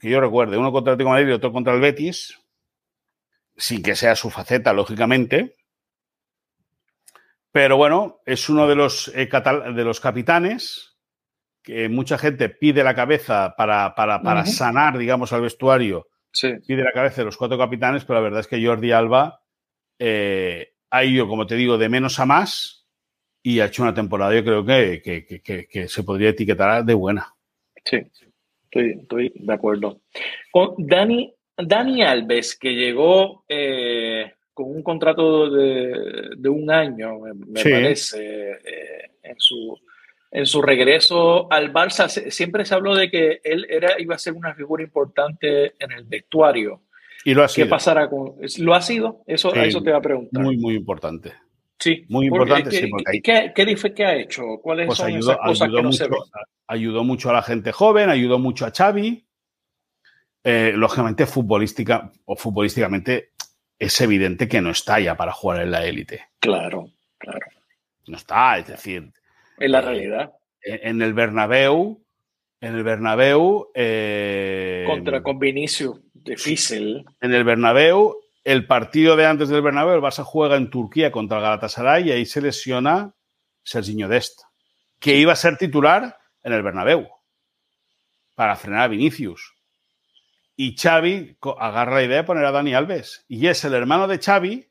que yo recuerde, uno contra el Atlético Madrid y otro contra el Betis, sin que sea su faceta, lógicamente. Pero bueno, es uno de los, eh, de los capitanes que mucha gente pide la cabeza para, para, sanar, digamos, al vestuario. Pide la cabeza de los cuatro capitanes, pero la verdad es que Jordi Alba eh, ha ido, como te digo, de menos a más y ha hecho una temporada, yo creo que, se podría etiquetar de buena. Sí, estoy, de acuerdo. Con Dani, Dani Alves, que llegó eh, con un contrato de, un año, me, parece, eh, en su en su regreso al Barça, siempre se habló de que él era, iba a ser una figura importante en el vestuario. Y lo ha sido. ¿Qué pasará con.? ¿Lo ha sido? Eso, eso te va a preguntar. Muy, muy importante. Sí. Muy importante, ¿qué, sí. ¿qué, qué, ha hecho? ¿Cuáles pues son ayudó, esas cosas que no mucho, se ven? Ayudó mucho a la gente joven, ayudó mucho a Xavi. Eh, lógicamente, futbolística, o futbolísticamente, es evidente que no está ya para jugar en la élite. Claro, claro. No está, es decir, es la realidad. En el Bernabéu, en el Bernabéu... Eh, Contra con Vinicius, difícil. En el Bernabéu, el partido de antes del Bernabéu, el Barça juega en Turquía contra el Galatasaray y ahí se lesiona Serginho Dest, que iba a ser titular en el Bernabéu para frenar a Vinicius. Y Xavi agarra la idea de poner a Dani Alves. Y es el hermano de Xavi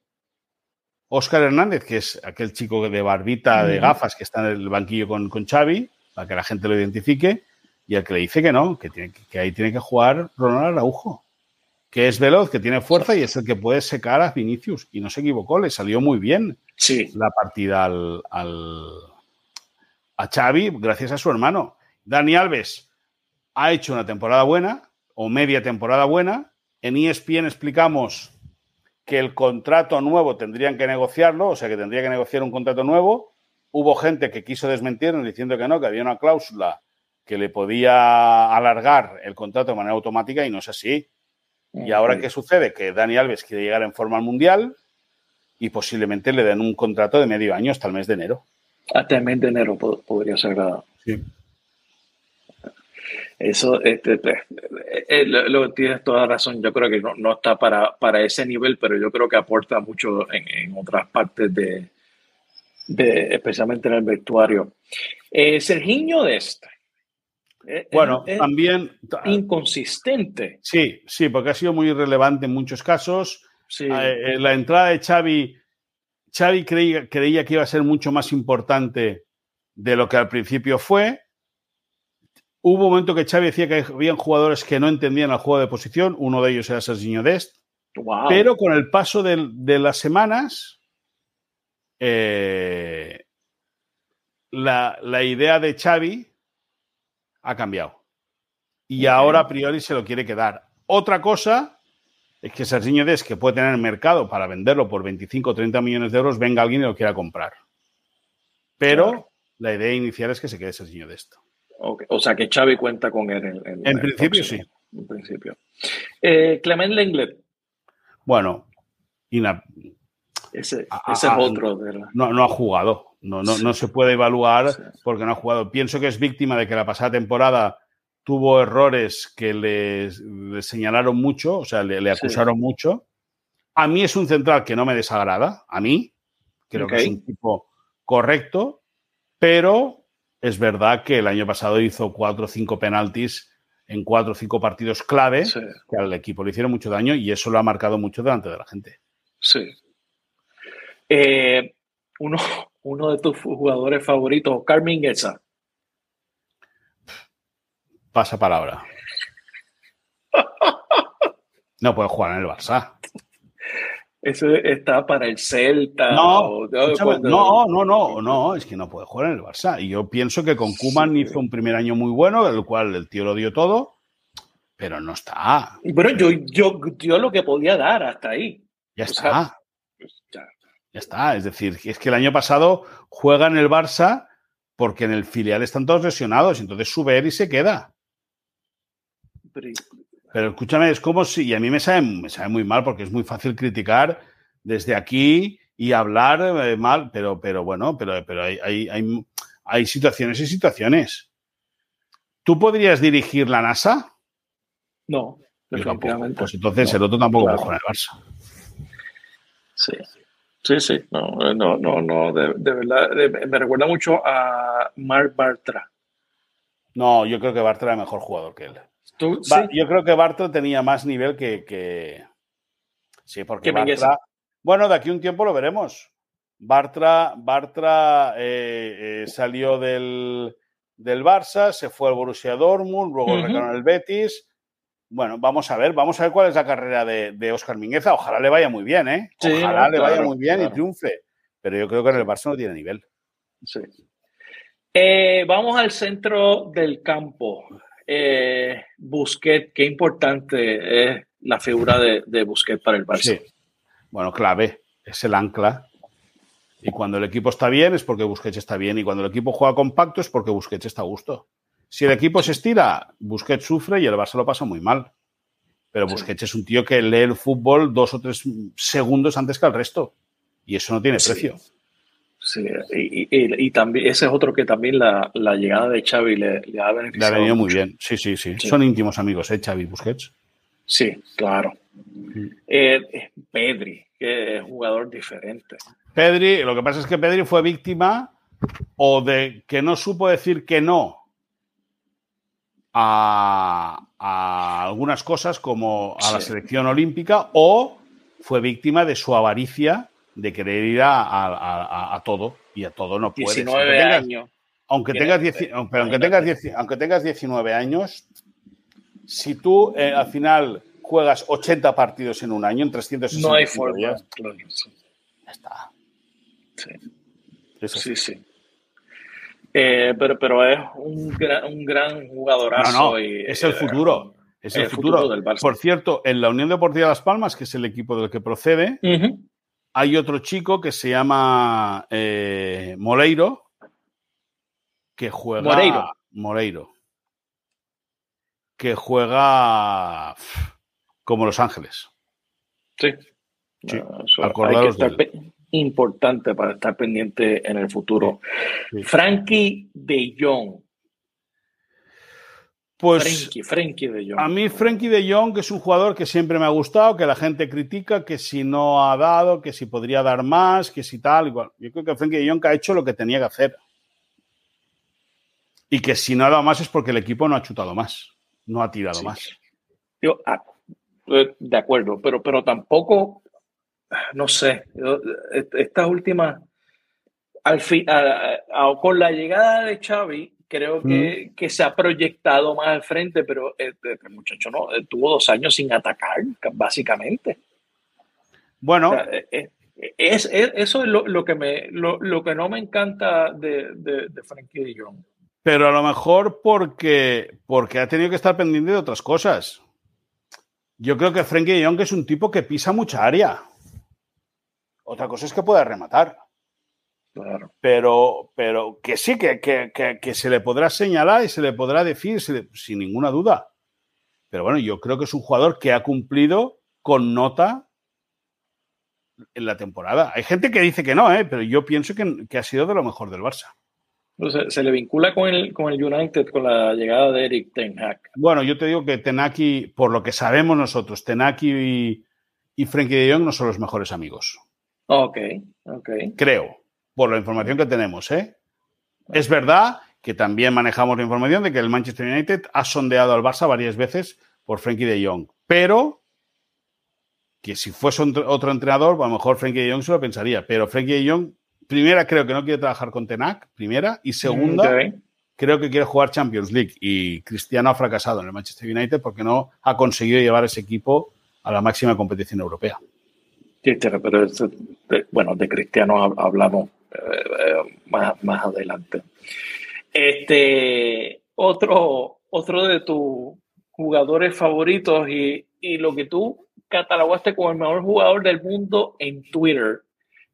Óscar Hernández, que es aquel chico de barbita, de gafas, que está en el banquillo con, con Xavi, para que la gente lo identifique, y el que le dice que no, que, tiene, que ahí tiene que jugar Ronald Araujo, que es veloz, que tiene fuerza y es el que puede secar a Vinicius. Y no se equivocó, le salió muy bien sí. la partida al, a Xavi gracias a su hermano. Dani Alves ha hecho una temporada buena, o media temporada buena. En ESPN explicamos que el contrato nuevo tendrían que negociarlo, o sea que tendría que negociar un contrato nuevo. Hubo gente que quiso desmentirnos diciendo que no, que había una cláusula que le podía alargar el contrato de manera automática y no es así. ¿Y ahora qué sucede? Que Dani Alves quiere llegar en forma al Mundial y posiblemente le den un contrato de medio año hasta el mes de enero. Hasta el mes de enero podría ser. Sí. Eso, este, eh, eh, lo, tienes toda razón. Yo creo que no, no, está para, para ese nivel, pero yo creo que aporta mucho en, en otras partes de, de, especialmente en el vestuario. Eh, Sergiño de este. Bueno, también. Inconsistente. Sí, sí, porque ha sido muy irrelevante en muchos casos. Eh, la entrada de Xavi, Xavi creía, creía que iba a ser mucho más importante de lo que al principio fue. Hubo un momento que Xavi decía que habían jugadores que no entendían el juego de posición. Uno de ellos era Serginho Dest. Pero con el paso de, las semanas, eh, la, la, idea de Xavi ha cambiado. Y ahora a priori se lo quiere quedar. Otra cosa es que Serginho Des, que puede tener mercado para venderlo por 25 o 30 millones de euros, venga alguien y lo quiera comprar. Pero la idea inicial es que se quede Serginho Des. O sea que Xavi cuenta con él. En, principio sí. En principio. Eh, Clement Lenglet. Bueno, ese, es otro. No, no ha jugado. No, no, no se puede evaluar porque no ha jugado. Pienso que es víctima de que la pasada temporada tuvo errores que le, señalaron mucho, o sea, le, acusaron mucho. A mí es un central que no me desagrada, a mí. Creo que es un tipo correcto, pero es verdad que el año pasado hizo cuatro o cinco penaltis en cuatro o cinco partidos clave que al equipo le hicieron mucho daño y eso lo ha marcado mucho delante de la gente. Sí. Eh, uno, uno de tus jugadores favoritos, Carmen Guesa. Pasa palabra. No puede jugar en el Barça. Eso está para el Celta. No, no, no, no, no, es que no puede jugar en el Barça. Y yo pienso que con Kuman hizo un primer año muy bueno, el cual el tío lo dio todo, pero no está. Bueno, yo, yo, yo lo que podía dar hasta ahí. Ya está. Pues ya, ya está. Es decir, es que el año pasado juega en el Barça porque en el filial están todos lesionados, entonces sube él y se queda. Pero, escúchame, es como si, y a mí me sabe, me sabe muy mal porque es muy fácil criticar desde aquí y hablar eh, mal, pero, pero bueno, pero, pero hay, hay, hay, situaciones y situaciones. ¿Tú podrías dirigir la NASA? No, definitivamente. Pues entonces el otro tampoco puede jugar el Barça. Sí. Sí, sí, no, no, no, no de, verdad, me recuerda mucho a Mark Bartra. No, yo creo que Bartra era mejor jugador que él. Yo creo que Bartra tenía más nivel que. Sí, porque Bartra. Bueno, de aquí un tiempo lo veremos. Bartra, Bartra eh, eh, salió del, del, Barça, se fue al Borussia Dortmund, luego uh el Betis bueno, vamos a ver, vamos a ver cuál es la carrera de, Oscar Mingueza. Ojalá le vaya muy bien, ¿eh? Ojalá le vaya muy bien y triunfe. Pero yo creo que en el Barça no tiene nivel. Sí. Eh, vamos al centro del campo. Eh, Busquet, qué importante es la figura de, de Busquet para el Barça. Sí. Bueno, clave, es el ancla. Y cuando el equipo está bien es porque Busquets está bien. Y cuando el equipo juega compacto es porque Busquets está a gusto. Si el equipo se estira, Busquets sufre y el Barça lo pasa muy mal. Pero Busquets es un tío que lee el fútbol dos o tres segundos antes que el resto. Y eso no tiene precio. Sí, y, también ese es otro que también la, llegada de Xavi le, ha beneficiado. Le ha venido muy bien, sí, sí, sí, Son íntimos amigos, ¿eh? Xavi Busquets. Sí, claro. Eh, Pedri, que es jugador diferente. Pedri, lo que pasa es que Pedri fue víctima o de que no supo decir que no a, algunas cosas como a la selección olímpica o fue víctima de su avaricia de querer ir a, todo y a todo no puede. 19 años. Aunque tengas, aunque, tengas aunque tengas 19 años, si tú eh, al final juegas 80 partidos en un año, en 360 No hay forma. Ya está. Sí. sí, sí. Eh, pero, pero es un gran, un gran jugadorazo. es el futuro. Es el, futuro. del Barça. Por cierto, en la Unión Deportiva Las Palmas, que es el equipo del que procede, hay otro chico que se llama eh, Moreiro, que juega. Moreiro. Moreiro. Que juega como Los Ángeles. Sí. sí. No, importante para estar pendiente en el futuro. Frankie de Jong. Pues Frenkie, de Jong. A mí Frenkie de Jong, que es un jugador que siempre me ha gustado, que la gente critica, que si no ha dado, que si podría dar más, que si tal, igual. Yo creo que Frenkie de Jong ha hecho lo que tenía que hacer. Y que si no ha dado más es porque el equipo no ha chutado más, no ha tirado más. Yo, ah, eh, de acuerdo, pero, pero tampoco, no sé, estas últimas, al fin, con la llegada de Xavi, creo que, que, se ha proyectado más al frente, pero el, muchacho no, tuvo dos años sin atacar, básicamente. Bueno. es, eso es lo, que me, lo, que no me encanta de, de, de Frankie de Jong. Pero a lo mejor porque, porque ha tenido que estar pendiente de otras cosas. Yo creo que Frankie de Jong es un tipo que pisa mucha área. Otra cosa es que pueda rematar. Pero, pero que sí, que, que, se le podrá señalar y se le podrá decir sin ninguna duda. Pero bueno, yo creo que es un jugador que ha cumplido con nota en la temporada. Hay gente que dice que no, ¿eh? pero yo pienso que, ha sido de lo mejor del Barça. se, le vincula con el, con el United con la llegada de Eric Ten Hag. Bueno, yo te digo que Tenaki, por lo que sabemos nosotros, Tenaki y, y Frankie de Jong no son los mejores amigos. Ok, ok. Creo por la información que tenemos. ¿eh? Es verdad que también manejamos la información de que el Manchester United ha sondeado al Barça varias veces por Frankie de Jong, pero que si fuese otro entrenador, a lo mejor Frankie de Jong se lo pensaría, pero Frankie de Jong, primera, creo que no quiere trabajar con Tenac, primera, y segunda, creo que quiere jugar Champions League. Y Cristiano ha fracasado en el Manchester United porque no ha conseguido llevar ese equipo a la máxima competición europea. Sí, pero bueno, de Cristiano hablamos más, más adelante. Este, otro, otro de tus jugadores favoritos y, y lo que tú catalogaste como el mejor jugador del mundo en Twitter.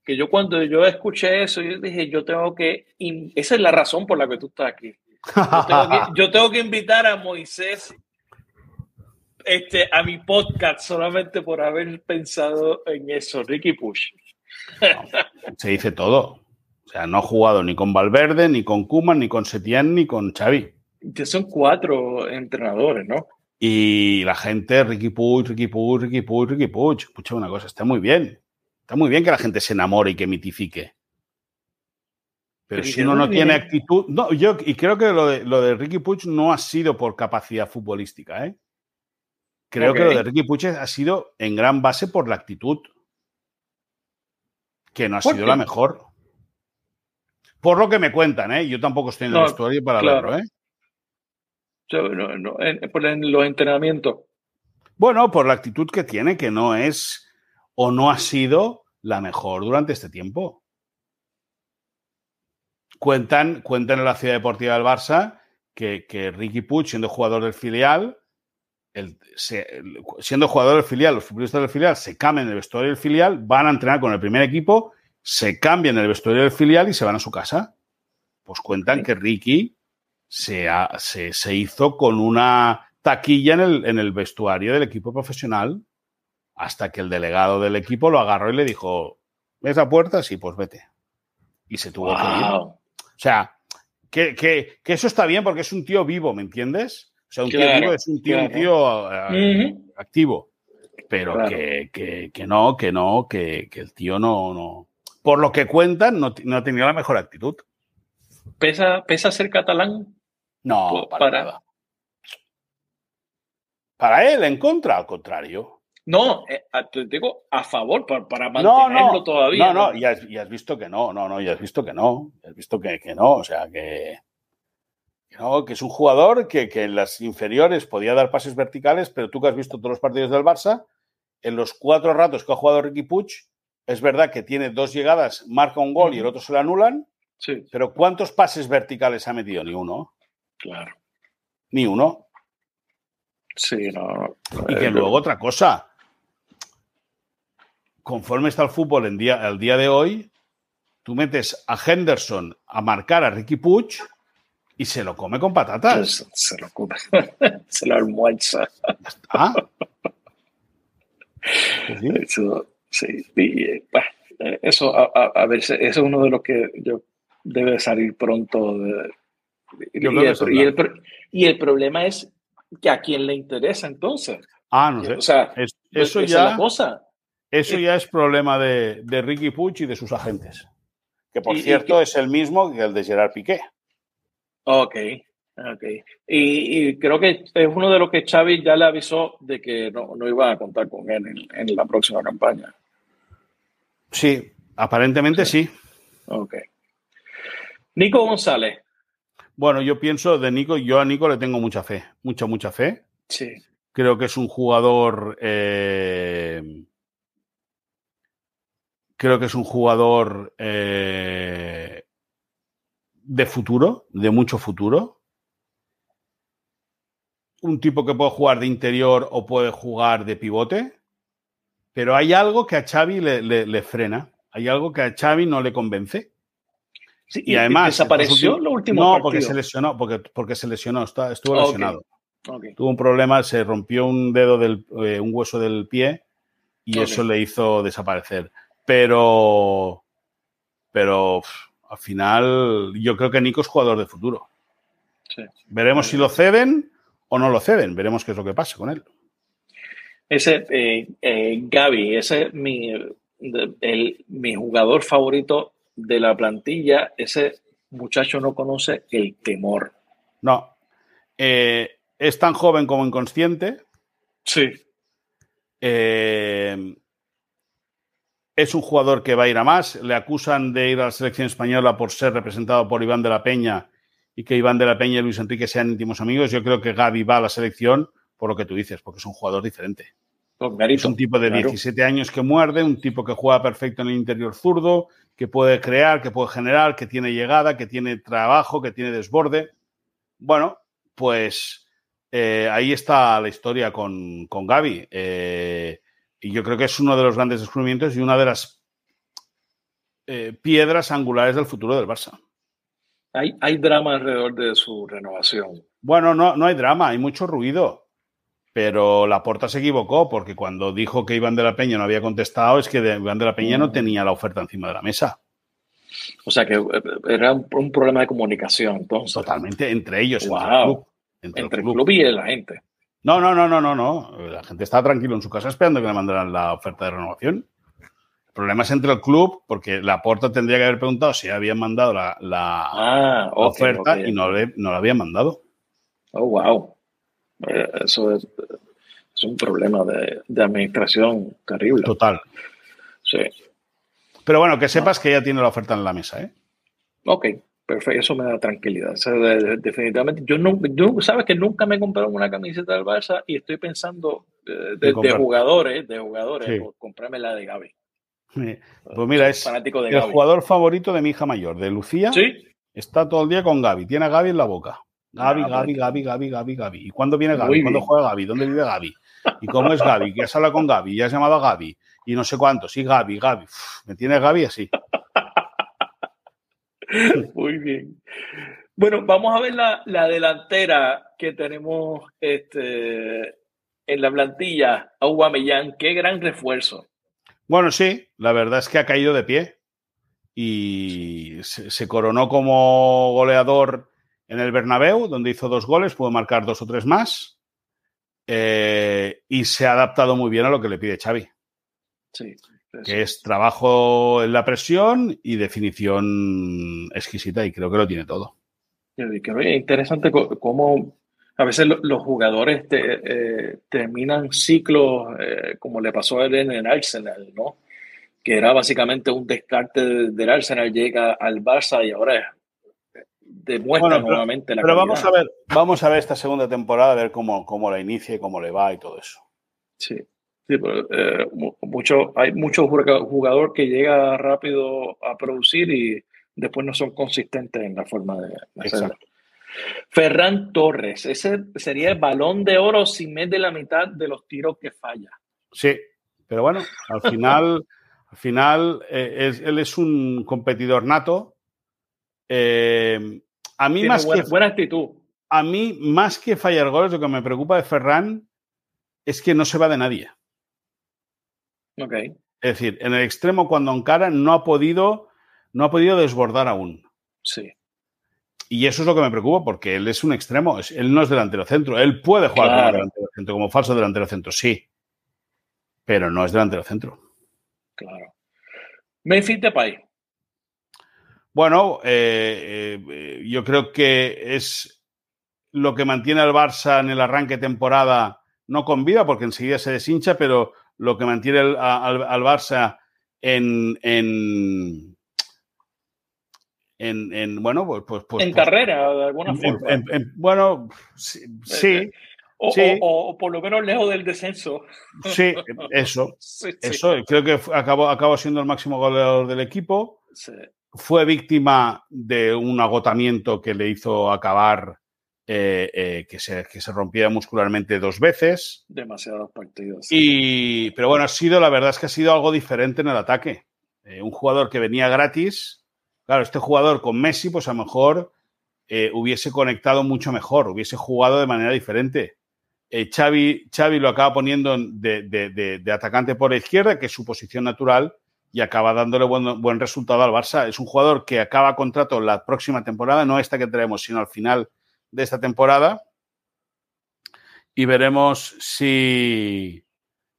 Que yo cuando yo escuché eso, yo dije, yo tengo que, esa es la razón por la que tú estás aquí. Yo tengo que, invitar a Moisés este, a mi podcast solamente por haber pensado en eso, Ricky Push. se dice todo. O sea, no ha jugado ni con Valverde, ni con Kuman, ni con Setién, ni con Xavi. son cuatro entrenadores, ¿no? Y la gente, Ricky Puig, Ricky Puig, Ricky Puig, Ricky Puig. Escucha una cosa, está muy bien. Está muy bien que la gente se enamore y que mitifique. Pero, si uno no tiene actitud. No, yo y creo que lo de, lo de Ricky Puig no ha sido por capacidad futbolística, ¿eh? Creo que lo de Ricky Puig ha sido en gran base por la actitud. Que no ha sido la mejor. Por lo que me cuentan, ¿eh? Yo tampoco estoy en la historia para verlo, ¿eh? por los entrenamientos. Bueno, por la actitud que tiene, que no es o no ha sido la mejor durante este tiempo. Cuentan, cuentan en la ciudad deportiva del Barça que, Ricky Puig, siendo jugador del filial, siendo jugador del filial, los futbolistas del filial se cambian el vestuario del filial, van a entrenar con el primer equipo se cambian el vestuario del filial y se van a su casa. Pues cuentan que Ricky se, se, hizo con una taquilla en el, en el, vestuario del equipo profesional hasta que el delegado del equipo lo agarró y le dijo, ¿ves la puerta? Sí, pues vete. Y se tuvo que ir. O sea, que, eso está bien porque es un tío vivo, ¿me entiendes? O sea, un tío vivo es un tío, un tío eh, activo. Pero que, que, no, que no, que, el tío no, no, por lo que cuentan, no, no tenido la mejor actitud. ¿Pesa, pesa ser catalán? No, para, nada. Para él, en contra, al contrario. No, eh, te digo a favor, para, mantenerlo todavía. No, no, y has, visto que no, no, no, ya has visto que no, has visto que, no, o sea, que, no, que es un jugador que, que, en las inferiores podía dar pases verticales, pero tú que has visto todos los partidos del Barça, en los cuatro ratos que ha jugado Ricky Puig, es verdad que tiene dos llegadas, marca un gol y el otro se lo anulan. Sí. Pero ¿cuántos pases verticales ha metido? Ni uno. Claro. Ni uno. Sí, no. Y que luego otra cosa. Conforme está el fútbol en día, el día de hoy, tú metes a Henderson a marcar a Ricky Puig y se lo come con patatas. Se, lo come. se lo almuerza. Ah. Sí, y, eso a, ver, eso es uno de los que yo debe salir pronto Y, el, problema es que a quién le interesa entonces. Ah, no sé. O sea, eso ya. cosa. Eso ya es problema de, Ricky Puch y de sus agentes. Que por cierto es el mismo que el de Gerard Piqué. Ok, ok. Y, creo que es uno de los que Xavi ya le avisó de que no, iba a contar con él en, la próxima campaña. Sí, aparentemente sí. Ok. Nico González. Bueno, yo pienso de Nico, yo a Nico le tengo mucha fe, mucha, mucha fe. Sí. Creo que es un jugador eh, Creo que es un jugador eh, de futuro, de mucho futuro. Un tipo que puede jugar de interior o puede jugar de pivote. Pero hay algo que a Xavi le, frena. Hay algo que a Xavi no le convence. y, además. ¿Desapareció lo último No, porque se lesionó, porque, porque se lesionó, estuvo lesionado. Tuvo un problema, se rompió un dedo del, eh, un hueso del pie y eso le hizo desaparecer. Pero, pero al final yo creo que Nico es jugador de futuro. Veremos si lo ceden o no lo ceden. Veremos qué es lo que pasa con él. Ese eh, eh, Gaby, ese es mi, mi jugador favorito de la plantilla. Ese muchacho no conoce el temor. No. Eh, es tan joven como inconsciente. Sí. Eh, es un jugador que va a ir a más. Le acusan de ir a la selección española por ser representado por Iván de la Peña y que Iván de la Peña y Luis Enrique sean íntimos amigos. Yo creo que Gaby va a la selección por lo que tú dices, porque es un jugador diferente. Es un tipo de 17 años que muerde, un tipo que juega perfecto en el interior zurdo, que puede crear, que puede generar, que tiene llegada, que tiene trabajo, que tiene desborde. Bueno, pues eh, ahí está la historia con, con Gaby. Eh, y yo creo que es uno de los grandes descubrimientos y una de las eh, piedras angulares del futuro del Barça. Hay, hay drama alrededor de su renovación. Bueno, no, no hay drama, hay mucho ruido. Pero la porta se equivocó porque cuando dijo que Iván de la Peña no había contestado es que Iván de la Peña no mm. tenía la oferta encima de la mesa. O sea que eh, era un, problema de comunicación, entonces. Totalmente, entre ellos, entre el club. Entre, el club y la gente. No, no, no, no, no, no. La gente está tranquilo en su casa esperando que le mandaran la oferta de renovación. El problema es entre el club, porque la Porta tendría que haber preguntado si habían mandado la, ah, oferta y no, le, no la habían mandado. Oh, wow. Eh, eso es, un problema de, administración terrible. Total. Sí. Pero bueno, que sepas que ya tiene la oferta en la mesa, ¿eh? Ok. Perfecto, eso me da tranquilidad. definitivamente, yo no, sabes que nunca me compraron una camiseta del Barça y estoy pensando eh, de, jugadores, de jugadores, comprarme la de Gaby. Pues mira, es el jugador favorito de mi hija mayor, de Lucía. Sí. Está todo el día con Gaby, tiene a Gaby en la boca. Gaby, Gaby, Gaby, Gaby, Gaby, Gaby. ¿Y cuándo viene Gaby? ¿Cuándo juega Gaby? ¿Dónde vive Gaby? ¿Y cómo es Gaby? ¿Qué has hablado con Gaby? ¿Ya has llamado a Gaby? Y no sé cuánto. Sí, Gaby, Gaby. me tiene Gaby así. Muy bien. Bueno, vamos a ver la, delantera que tenemos este, en la plantilla. Aubameyang, qué gran refuerzo. Bueno, sí, la verdad es que ha caído de pie y se, coronó como goleador en el Bernabéu, donde hizo dos goles, pudo marcar dos o tres más eh, y se ha adaptado muy bien a lo que le pide Xavi. Sí que es trabajo en la presión y definición exquisita y creo que lo tiene todo. Es interesante cómo a veces los jugadores eh, terminan ciclos eh, como le pasó a él en el Arsenal, ¿no? Que era básicamente un descarte del Arsenal, llega al Barça y ahora demuestra nuevamente la Pero vamos a ver, vamos a ver esta segunda temporada, a ver cómo, cómo la inicia y cómo le va y todo eso. Sí. Sí, eh, mucho, hay muchos jugadores que llega rápido a producir y después no son consistentes en la forma de, hacerlo. Ferran Torres, ese sería el balón de oro sin de la mitad de los tiros que falla. Sí, pero bueno, al final, al final eh, él es un competidor nato. Eh, a mí más buena, que buena actitud. A mí más que fallar goles, lo que me preocupa de Ferran es que no se va de nadie. Es decir, en el extremo cuando encara no ha podido, no ha podido desbordar aún. Sí. Y eso es lo que me preocupa porque él es un extremo, él no es delantero centro, él puede jugar como delantero centro, como falso delantero centro, sí, pero no es delantero centro. Claro. Memphis Depay. Bueno, eh, eh, yo creo que es lo que mantiene al Barça en el arranque de temporada, no con vida, porque enseguida se deshincha, pero lo que mantiene al, Barça en, en, en, bueno, pues, pues, pues en carrera, de alguna forma. bueno, sí. O, por lo menos lejos del descenso. Sí, eso. eso. Creo que acabó, acabó siendo el máximo goleador del equipo. Fue víctima de un agotamiento que le hizo acabar, eh, eh, que, se, que se rompía muscularmente dos veces. Demasiados partidos. Y, pero bueno, ha sido, la verdad es que ha sido algo diferente en el ataque. Eh, un jugador que venía gratis. Claro, este jugador con Messi, pues a lo mejor hubiese conectado mucho mejor, hubiese jugado de manera diferente Xavi, lo acaba poniendo de, atacante por la izquierda, que es su posición natural, y acaba dándole buen, buen, resultado al Barça. Es un jugador que acaba contrato la próxima temporada, no esta que tenemos, sino al final de esta temporada. Y veremos si.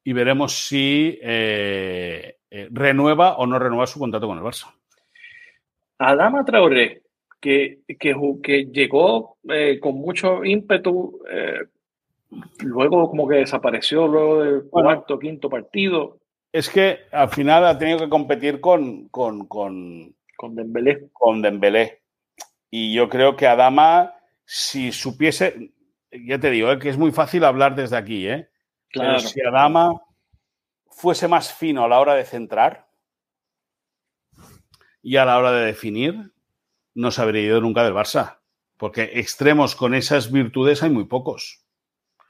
Y veremos si eh, eh, renueva o no renueva su contrato con el Barça. Adama Traoré, que, que, llegó eh, con mucho ímpetu luego como que desapareció luego del cuarto, quinto partido. Es que al final ha tenido que competir con, con, con, con Dembélé. Con Dembélé. Y yo creo que Adama, si supiese, ya te digo, eh, que es muy fácil hablar desde aquí, ¿eh? Claro. Pero si Adama fuese más fino a la hora de centrar y a la hora de definir, no se habría ido nunca del Barça. Porque extremos con esas virtudes hay muy pocos.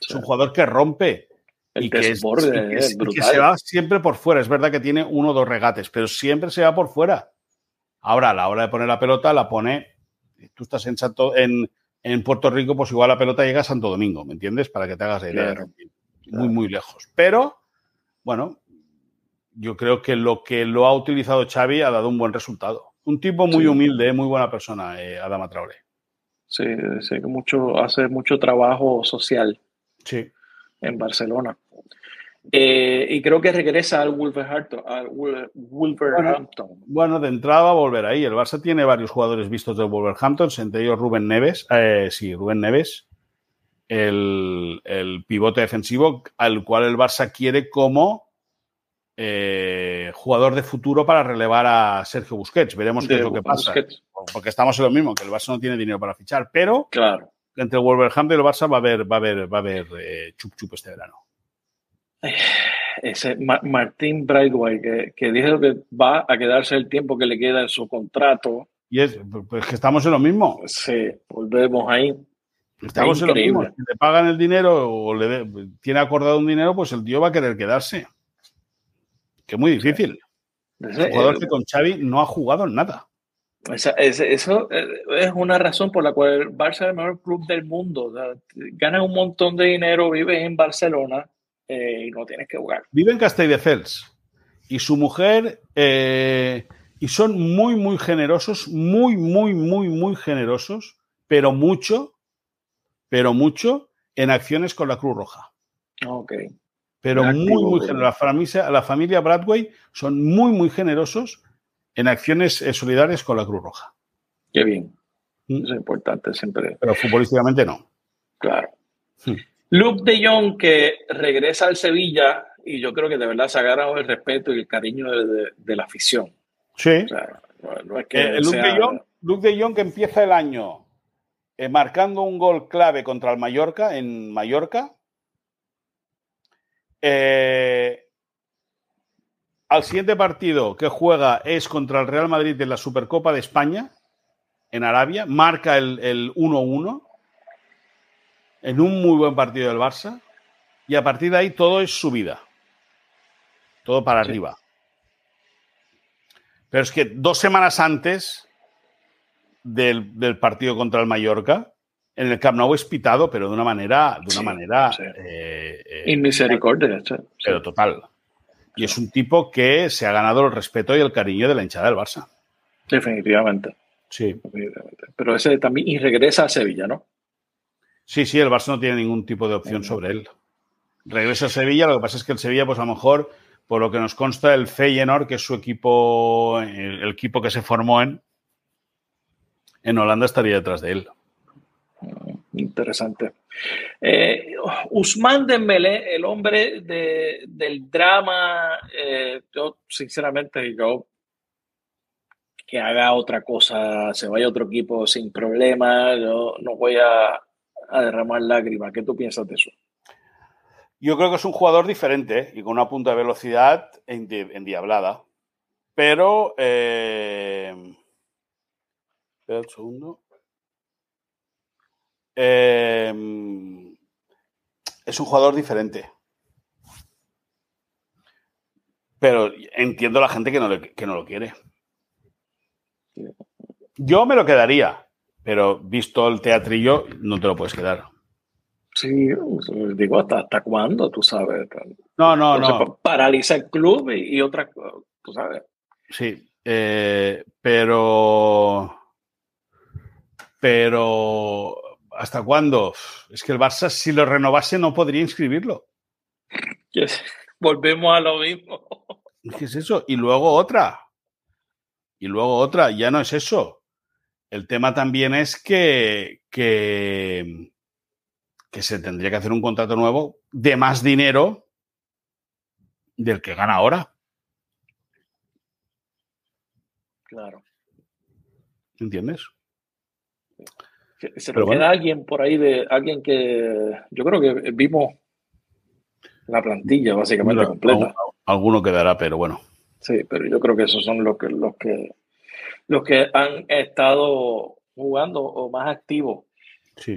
Es un jugador que rompe. Y que, es, se va siempre por fuera. Es verdad que tiene uno o dos regates, pero siempre se va por fuera. Ahora, a la hora de poner la pelota, la pone. Tú estás en, Santo, en, Puerto Rico, pues igual la pelota llega a Santo Domingo, ¿me entiendes? Para que te hagas la idea. Muy, muy lejos. Pero, bueno, yo creo que lo que lo ha utilizado Xavi ha dado un buen resultado. Un tipo muy humilde, muy buena persona, eh, Adama Traoré. Sí, sí, que mucho, hace mucho trabajo social. Sí. En Barcelona. Eh, y creo que regresa al Wolverhampton. Bueno, de entrada va a volver ahí. El Barça tiene varios jugadores vistos del Wolverhampton, entre ellos Rubén Neves. Eh, sí, Rubén Neves. El, pivote defensivo al cual el Barça quiere como eh, jugador de futuro para relevar a Sergio Busquets. Veremos qué es lo que pasa. Porque estamos en lo mismo, que el Barça no tiene dinero para fichar, pero claro entre el Wolverhampton y el Barça va a haber, va a haber, va a haber chup chup este verano. Ese Martín Brightway que, que dijo que va a quedarse el tiempo que le queda en su contrato. Y es pues que estamos en lo mismo. Sí, volvemos ahí. Estamos en lo mismo. Si le pagan el dinero o le tiene acordado un dinero, pues el tío va a querer quedarse. Que es muy difícil. Un jugador que con Xavi no ha jugado en nada eso eh, es una razón por la cual el Barça es el mejor club del mundo. ganas un montón de dinero, vives en Barcelona eh, y no tienes que jugar. Vive en Castelldefels y su mujer eh, y son muy, muy generosos, muy, muy, muy, muy generosos, pero mucho, pero mucho en acciones con la Cruz Roja. Ok. Pero muy, muy generosos. La familia, la familia Bradway son muy, muy generosos en acciones eh, solidarias con la Cruz Roja. Qué bien. Mm. es importante siempre. Pero futbolísticamente no. Claro. Mm. Luke de Jong que regresa al Sevilla y yo creo que de verdad se ha ganado el respeto y el cariño de, la afición. Sí. Luke, de Jong, que empieza el año eh, marcando un gol clave contra el Mallorca en Mallorca. Eh, al siguiente partido que juega es contra el Real Madrid en la Supercopa de España, en Arabia, marca el 1-1 en un muy buen partido del Barça, y a partir de ahí todo es subida, todo para arriba. Pero es que dos semanas antes del, partido contra el Mallorca, en el Camp Nou es pitado, pero de una manera, de una manera eh, eh, pero total. Y es un tipo que se ha ganado el respeto y el cariño de la hinchada del Barça. Definitivamente. Sí. Pero ese también y regresa a Sevilla, ¿no? Sí, sí, el Barça no tiene ningún tipo de opción sobre él. Regresa a Sevilla, lo que pasa es que el Sevilla, pues a lo mejor, por lo que nos consta, el Feyenoord, que es su equipo, el, equipo que se formó en, en Holanda, estaría detrás de él. Mm, interesante. Eh, Usman Dembélé, el hombre del drama, eh, yo sinceramente, yo que haga otra cosa, se vaya a otro equipo sin problema, yo no voy a, derramar lágrimas. ¿Qué tú piensas de eso? Yo creo que es un jugador diferente y con una punta de velocidad endiablada. Pero. Eh, espera un segundo. Eh, es un jugador diferente. Pero entiendo a la gente que no, que no lo quiere. Yo me lo quedaría, pero visto el teatrillo, no te lo puedes quedar. Sí, digo, ¿hasta, hasta cuándo? Tú sabes. No, no, no. Paraliza el club y, otra cosa, tú sabes. Sí, eh, pero. Pero. ¿Hasta cuándo? Es que el Barça, si lo renovase, no podría inscribirlo. Volvemos a lo mismo. ¿Qué es eso? Y luego otra. Y luego otra, ya no es eso. El tema también es que, que, se tendría que hacer un contrato nuevo de más dinero del que gana ahora. Claro. ¿Entiendes? Se le queda alguien por ahí de alguien que yo creo que vimos la plantilla básicamente completa. Alguno quedará, pero bueno. Sí, pero yo creo que esos son los que, los que, los que han estado jugando o más activos.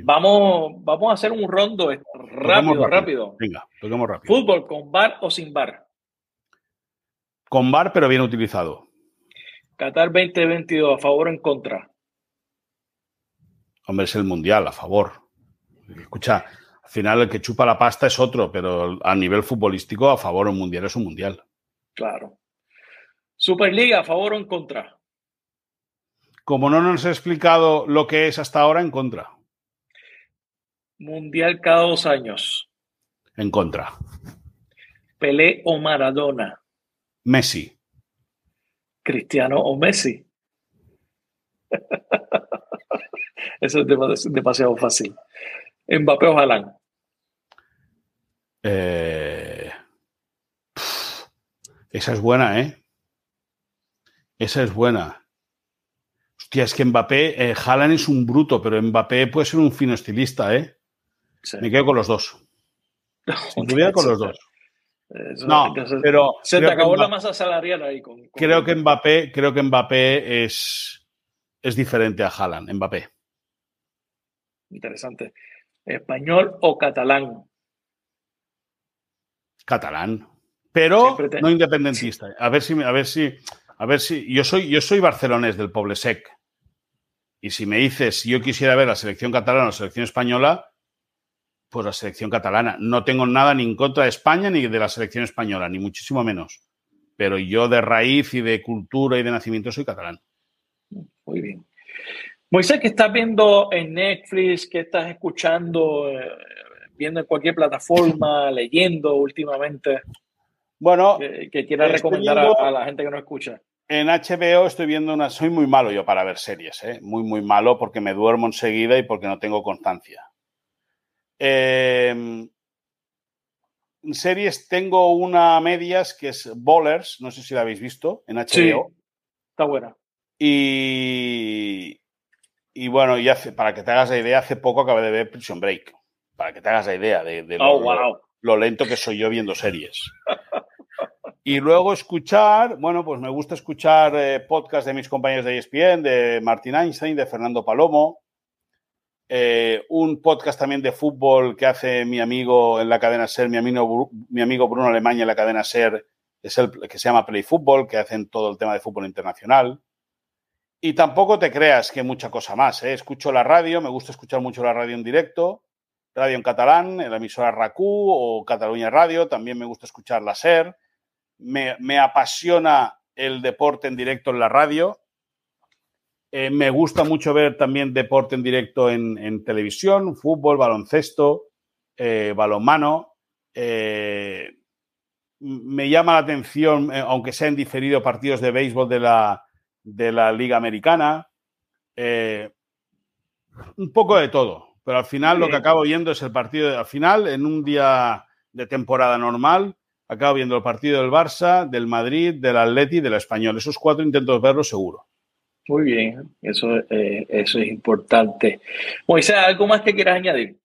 Vamos, vamos a hacer un rondo rápido, rápido, Venga, toquemos rápido. Fútbol con bar o sin bar. Con bar, pero bien utilizado. Qatar 2022, a favor o en contra. Hombre, es el mundial, a favor. Escucha, al final el que chupa la pasta es otro, pero a nivel futbolístico, a favor o un mundial es un mundial. Claro. Superliga, ¿a favor o en contra? Como no nos ha explicado lo que es hasta ahora, en contra. Mundial cada dos años. En contra. Pelé o Maradona. Messi. Cristiano o Messi. Eso es demasiado fácil. Mbappé o Haaland. Eh, esa es buena, ¿eh? Esa es buena. Hostia, es que Mbappé, eh, Haaland es un bruto, pero Mbappé puede ser un fino estilista, ¿eh? Me quedo con los dos. Sin duda con los dos. no, pero se te acabó la masa salarial ahí. Con, creo que Mbappé, creo que Mbappé es, es diferente a Haaland, Mbappé. Interesante. ¿Español o catalán? Catalán. Pero no independentista. A ver si, a ver si, a ver si. Yo soy, yo soy barcelonés del Poble Sec. Y si me dices si yo quisiera ver la selección catalana o la selección española, pues la selección catalana. No tengo nada ni en contra de España ni de la selección española, ni muchísimo menos. Pero yo de raíz y de cultura y de nacimiento soy catalán. Muy bien. Moisés, ¿qué estás viendo en Netflix? ¿Qué estás escuchando? Eh, viendo en cualquier plataforma, leyendo últimamente. Bueno, que, quieras recomendar a, la gente que no escucha. En HBO estoy viendo una. Soy muy malo yo para ver series, ¿eh? muy, muy malo porque me duermo enseguida y porque no tengo constancia. Eh, en series tengo una medias que es Bowlers, no sé si la habéis visto en HBO. está buena. Y, y bueno, y hace, para que te hagas la idea, hace poco acabé de ver Prison Break. Para que te hagas la idea de, oh, lo, lento que soy yo viendo series. Y luego escuchar, bueno, pues me gusta escuchar eh, podcasts de mis compañeros de ESPN, de Martin Einstein, de Fernando Palomo, eh, un podcast también de fútbol que hace mi amigo en la cadena SER, mi amigo, mi amigo Bruno Alemania en la cadena SER, es el que se llama Play Football, que hacen todo el tema de fútbol internacional. Y tampoco te creas que mucha cosa más. ¿eh? Escucho la radio, me gusta escuchar mucho la radio en directo, radio en catalán, en la emisora RACU o Cataluña Radio, también me gusta escuchar la SER. Me, me apasiona el deporte en directo en la radio. Eh, me gusta mucho ver también deporte en directo en, televisión, fútbol, baloncesto, eh, balonmano. Eh, me llama la atención, aunque sean diferido, partidos de béisbol de la, de la Liga Americana. un poco de todo, pero al final lo que acabo viendo es el partido, de, al final, en un día de temporada normal, acabo viendo el partido del Barça, del Madrid, del Atleti y del Español. Esos cuatro intento verlo seguro. Muy bien, eso, eh, eso es importante. Moisés, ¿algo más que quieras añadir?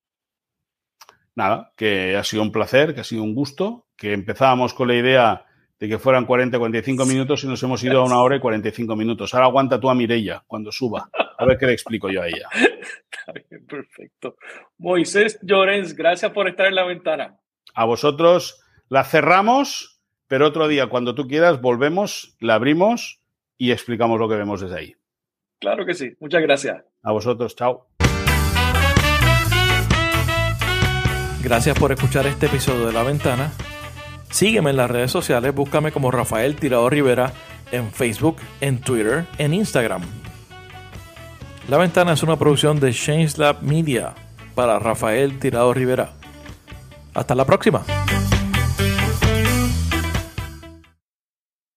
Nada, que ha sido un placer, que ha sido un gusto, que empezábamos con la idea de que fueran 40, 45 minutos y nos hemos ido a una hora y 45 minutos. Ahora aguanta tú a Mirella cuando suba. A ver qué le explico yo a ella. Está bien, perfecto. Moisés Llorens, gracias por estar en la ventana. A vosotros la cerramos, pero otro día, cuando tú quieras, volvemos, la abrimos y explicamos lo que vemos desde ahí. Claro que sí. Muchas gracias. A vosotros. Chao. Gracias por escuchar este episodio de La Ventana. Sígueme en las redes sociales, búscame como Rafael Tirado Rivera en Facebook, en Twitter, en Instagram. La Ventana es una producción de Change Lab Media para Rafael Tirado Rivera. Hasta la próxima.